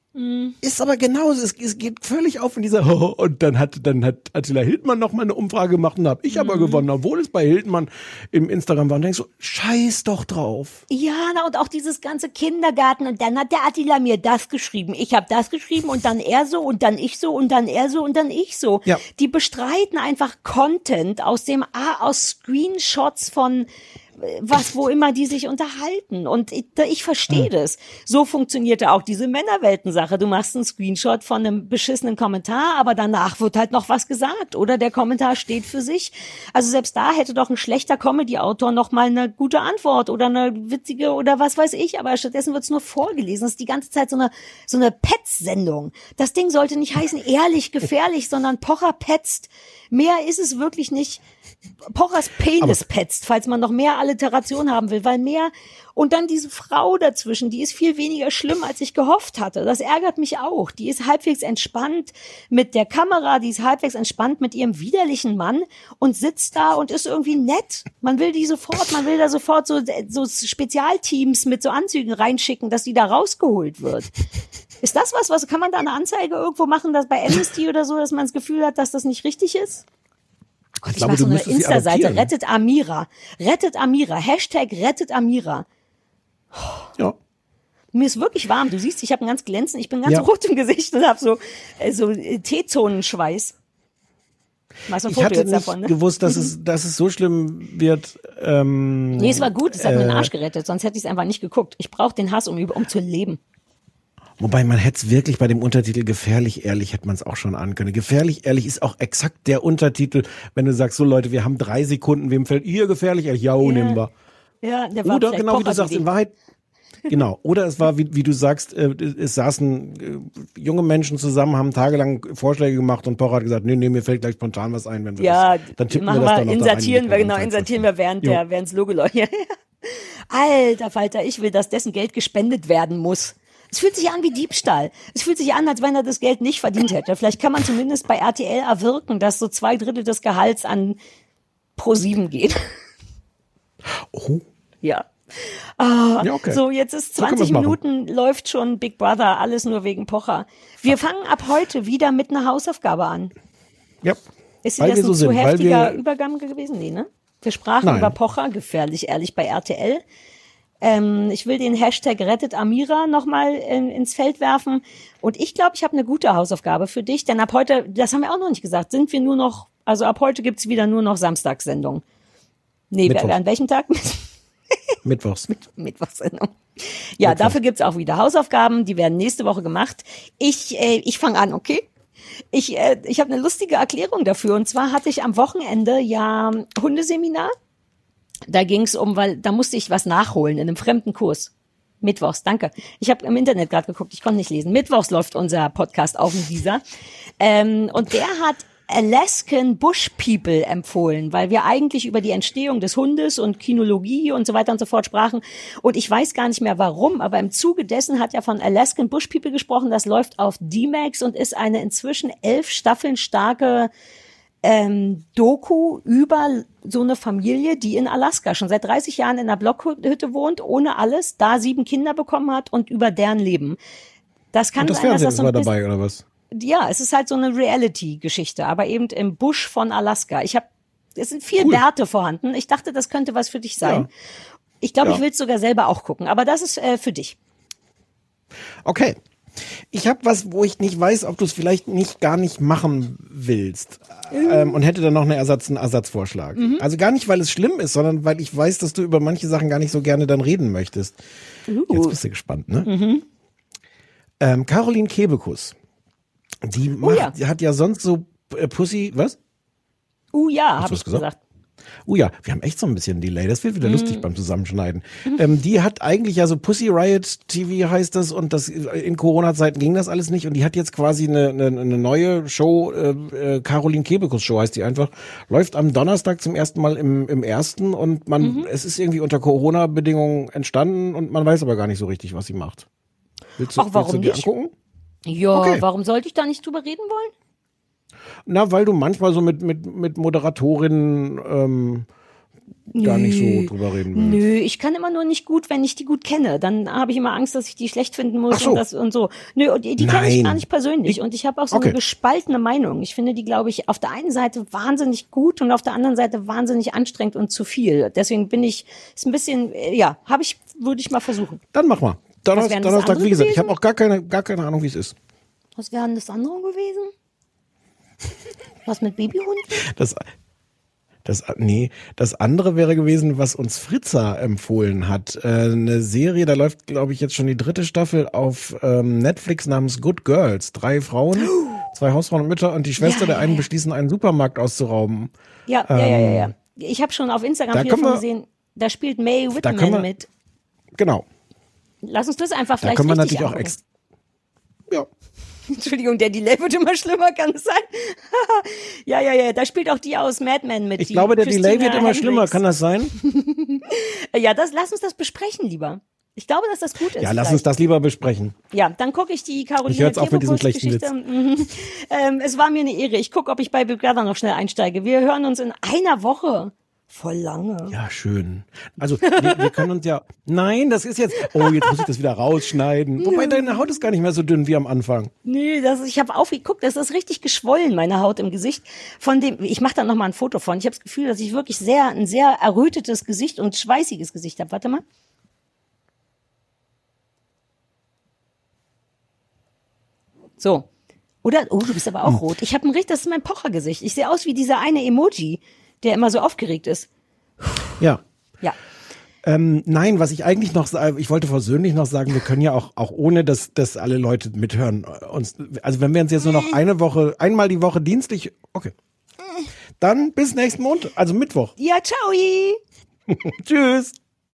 ist aber genauso, es, es geht völlig auf in dieser, und dann hat, dann hat Attila Hildmann noch mal eine Umfrage gemacht und hab ich aber gewonnen, obwohl es bei Hildmann im Instagram war und denkst so, scheiß doch drauf. Ja, na, und auch dieses ganze Kindergarten. Und dann hat der Attila mir das geschrieben. Ich habe das geschrieben und dann er so und dann ich so und dann er so und dann ich so. Ja. Die bestreiten einfach Content aus dem A, aus Screenshots von was, wo immer die sich unterhalten. Und ich, ich verstehe das. So funktionierte auch diese Männerwelten-Sache. Du machst einen Screenshot von einem beschissenen Kommentar, aber danach wird halt noch was gesagt. Oder der Kommentar steht für sich. Also selbst da hätte doch ein schlechter Comedy-Autor noch mal eine gute Antwort oder eine witzige oder was weiß ich. Aber stattdessen wird es nur vorgelesen. Das ist die ganze Zeit so eine, so eine Petz-Sendung. Das Ding sollte nicht heißen ehrlich, gefährlich, sondern Pocher petzt. Mehr ist es wirklich nicht. Pochers Penis petzt, falls man noch mehr Alliteration haben will, weil mehr und dann diese Frau dazwischen, die ist viel weniger schlimm, als ich gehofft hatte. Das ärgert mich auch. Die ist halbwegs entspannt mit der Kamera, die ist halbwegs entspannt mit ihrem widerlichen Mann und sitzt da und ist irgendwie nett. Man will die sofort, man will da sofort so, so Spezialteams mit so Anzügen reinschicken, dass die da rausgeholt wird. Ist das was, was kann man da eine Anzeige irgendwo machen, dass bei Amnesty oder so, dass man das Gefühl hat, dass das nicht richtig ist? Gott, ich, glaube, mach so eine Insta-Seite. Rettet Amira. Rettet Amira. Hashtag rettet Amira. Ja. Mir ist wirklich warm. Du siehst, ich habe ganz glänzend, ich bin ganz Ja. rot im Gesicht und habe so, äh, so äh, T-Zonenschweiß. Machst ein Ich Foto hatte jetzt nicht davon, ne? gewusst, dass es, dass es so schlimm wird. Ähm, Nee, es war gut, es hat mir den äh, Arsch gerettet, sonst hätte ich es einfach nicht geguckt. Ich brauche den Hass, um, um zu leben. Wobei man hätte es wirklich bei dem Untertitel gefährlich ehrlich hätte man es auch schon an können. Gefährlich ehrlich ist auch exakt der Untertitel, wenn du sagst, so Leute, wir haben drei Sekunden, wem fällt ihr gefährlich ehrlich? Ja, oh, Ja. nehmen wir. Ja, der war Oder genau wie du sagst, in Wahrheit. Genau. Oder es war, wie, wie du sagst, äh, es saßen äh, junge Menschen zusammen, haben tagelang Vorschläge gemacht und Pocher hat gesagt, nee, nee, mir fällt gleich spontan was ein, wenn wir Ja, das, dann tippen wir das wir, dann noch da rein insertieren wir, genau, insertieren wir während Jo. der, während das Logo läuft. Alter Falter, ich will, dass dessen Geld gespendet werden muss. Es fühlt sich an wie Diebstahl. Es fühlt sich an, als wenn er das Geld nicht verdient hätte. Vielleicht kann man zumindest bei RTL erwirken, dass so zwei Drittel des Gehalts an Pro7 geht. Oh. Ja. Ah, Ja, okay. So, jetzt ist So können 20 wir's machen. Minuten, läuft schon Big Brother, alles nur wegen Pocher. Wir fangen ab heute wieder mit einer Hausaufgabe an. Ja. Ist Weil das ein so zu sind, heftiger Übergang gewesen? Nee, ne? Wir sprachen Nein. über Pocher, gefährlich ehrlich bei RTL. Ähm, ich will den Hashtag Rettet Amira nochmal in, ins Feld werfen. Und ich glaube, ich habe eine gute Hausaufgabe für dich, denn ab heute, das haben wir auch noch nicht gesagt, sind wir nur noch, also ab heute gibt's wieder nur noch Samstagssendung. Nee, Mittwoch. an welchem Tag? Mittwochs. Mittwochsendung. Ja, Mittwoch. dafür gibt's auch wieder Hausaufgaben, die werden nächste Woche gemacht. Ich, äh, ich fange an, okay? Ich, äh, ich habe eine lustige Erklärung dafür. Und zwar hatte ich am Wochenende ja Hundeseminar. Da ging's um, weil da musste ich was nachholen in einem fremden Kurs. Mittwochs, danke. Ich habe im Internet gerade geguckt, ich konnte nicht lesen. Mittwochs läuft unser Podcast auf dem Dieser. Ähm, und der hat Alaskan Bush People empfohlen, weil wir eigentlich über die Entstehung des Hundes und Kinologie und so weiter und so fort sprachen. Und ich weiß gar nicht mehr warum, aber im Zuge dessen hat er von Alaskan Bush People gesprochen. Das läuft auf D-Max und ist eine inzwischen elf Staffeln starke ähm, Doku über so eine Familie, die in Alaska schon seit 30 Jahren in einer Blockhütte wohnt, ohne alles, da sieben Kinder bekommen hat und über deren Leben. Das kann Und das sein, dass Fernsehen das ist so ein dabei, oder was? ja, es ist halt so eine Reality-Geschichte, aber eben im Busch von Alaska. Ich habe, es sind vier Bärte vorhanden. Ich dachte, das könnte was für dich sein. Ja. Ich glaube, Ja. ich will es sogar selber auch gucken, aber das ist äh, für dich. Okay. Ich habe was, wo ich nicht weiß, ob du es vielleicht nicht gar nicht machen willst. Ähm, und hätte dann noch eine Ersatz, einen Ersatzvorschlag. Mhm. Also gar nicht, weil es schlimm ist, sondern weil ich weiß, dass du über manche Sachen gar nicht so gerne dann reden möchtest. Jetzt bist du gespannt, ne? Mhm. Ähm, Caroline Kebekus. Die, macht, Oh ja. die hat ja sonst so äh, Pussy, was? Uh ja, habe ich gesagt? gesagt. Oh ja, wir haben echt so ein bisschen Delay. Das wird wieder Mhm. lustig beim Zusammenschneiden. Ähm, die hat eigentlich ja so Pussy Riot TV heißt das und das in Corona-Zeiten ging das alles nicht und die hat jetzt quasi eine, eine, eine neue Show, äh, äh, Caroline Kebekus Show heißt die einfach, läuft am Donnerstag zum ersten Mal im, im ersten und man, Mhm. es ist irgendwie unter Corona-Bedingungen entstanden und man weiß aber gar nicht so richtig, was sie macht. Willst du, Ach, warum willst du dir nicht? angucken? Ja, Okay. warum sollte ich da nicht drüber reden wollen? Na, weil du manchmal so mit, mit, mit Moderatorinnen ähm, gar nicht so drüber reden willst. Nö, ich kann immer nur nicht gut, wenn ich die gut kenne. Dann habe ich immer Angst, dass ich die schlecht finden muss so. und das und so. Nö, und die, die kenne ich gar nicht persönlich. Und ich habe auch so Okay. eine gespaltene Meinung. Ich finde die, glaube ich, auf der einen Seite wahnsinnig gut und auf der anderen Seite wahnsinnig anstrengend und zu viel. Deswegen bin ich, ist ein bisschen, äh, ja, habe ich, würde ich mal versuchen. Dann mach mal. Donnerstag, wären das Donnerstag wie gesagt, ich gewesen? habe auch gar keine, gar keine Ahnung, wie es ist. Was wäre denn das andere gewesen? Was mit Babyhund? Das, das, nee, das andere wäre gewesen, was uns Fritza empfohlen hat. Äh, eine Serie, da läuft, glaube ich, jetzt schon die dritte Staffel auf ähm, Netflix namens Good Girls. Drei Frauen, zwei Hausfrauen und Mütter und die Schwester Ja, der einen ja. beschließen, einen Supermarkt auszurauben. Ja, ja, ja, ja, ja. Ich habe schon auf Instagram da viel davon gesehen. Da spielt May Da Whitman wir- mit. Genau. Lass uns das einfach Da vielleicht können wir natürlich auch ex ja. Entschuldigung, der Delay wird immer schlimmer, kann es sein? ja, ja, ja, da spielt auch die aus Mad Men mit. Ich glaube, der Christina Delay wird immer Hendricks. schlimmer. Kann das sein? Ja, das, lass uns das besprechen lieber. Ich glaube, dass das gut ist. Ja, lass vielleicht. uns das lieber besprechen. Ja, dann gucke ich die Caroline Ich höre jetzt auf mit diesem schlechten Geschichte. Mhm. Ähm, es war mir eine Ehre. Ich gucke, ob ich bei Big Brother noch schnell einsteige. Wir hören uns in einer Woche. Voll lange. Ja, schön. Also, wir, wir können uns ja. Nein, das ist jetzt. Oh, jetzt muss ich das wieder rausschneiden. Wobei deine Haut ist gar nicht mehr so dünn wie am Anfang. Nee, das, ich habe aufgeguckt, das ist richtig geschwollen, meine Haut im Gesicht. Von dem, ich mache da noch mal ein Foto von. Ich habe das Gefühl, dass ich wirklich sehr ein sehr errötetes Gesicht und schweißiges Gesicht habe. Warte mal. So. Oder? Oh, du bist aber auch rot. Ich habe ein richtig, das ist mein Pochergesicht. Ich sehe aus wie dieser eine Emoji, der immer so aufgeregt ist. Ja. Ja. Ähm, nein, was ich eigentlich noch ich wollte versöhnlich noch sagen, wir können ja auch, auch ohne, dass, dass alle Leute mithören, äh, uns, also wenn wir uns jetzt nur noch eine Woche, einmal die Woche dienstlich, okay. Dann bis nächsten Montag, also Mittwoch. Ja, ciao. Tschüss.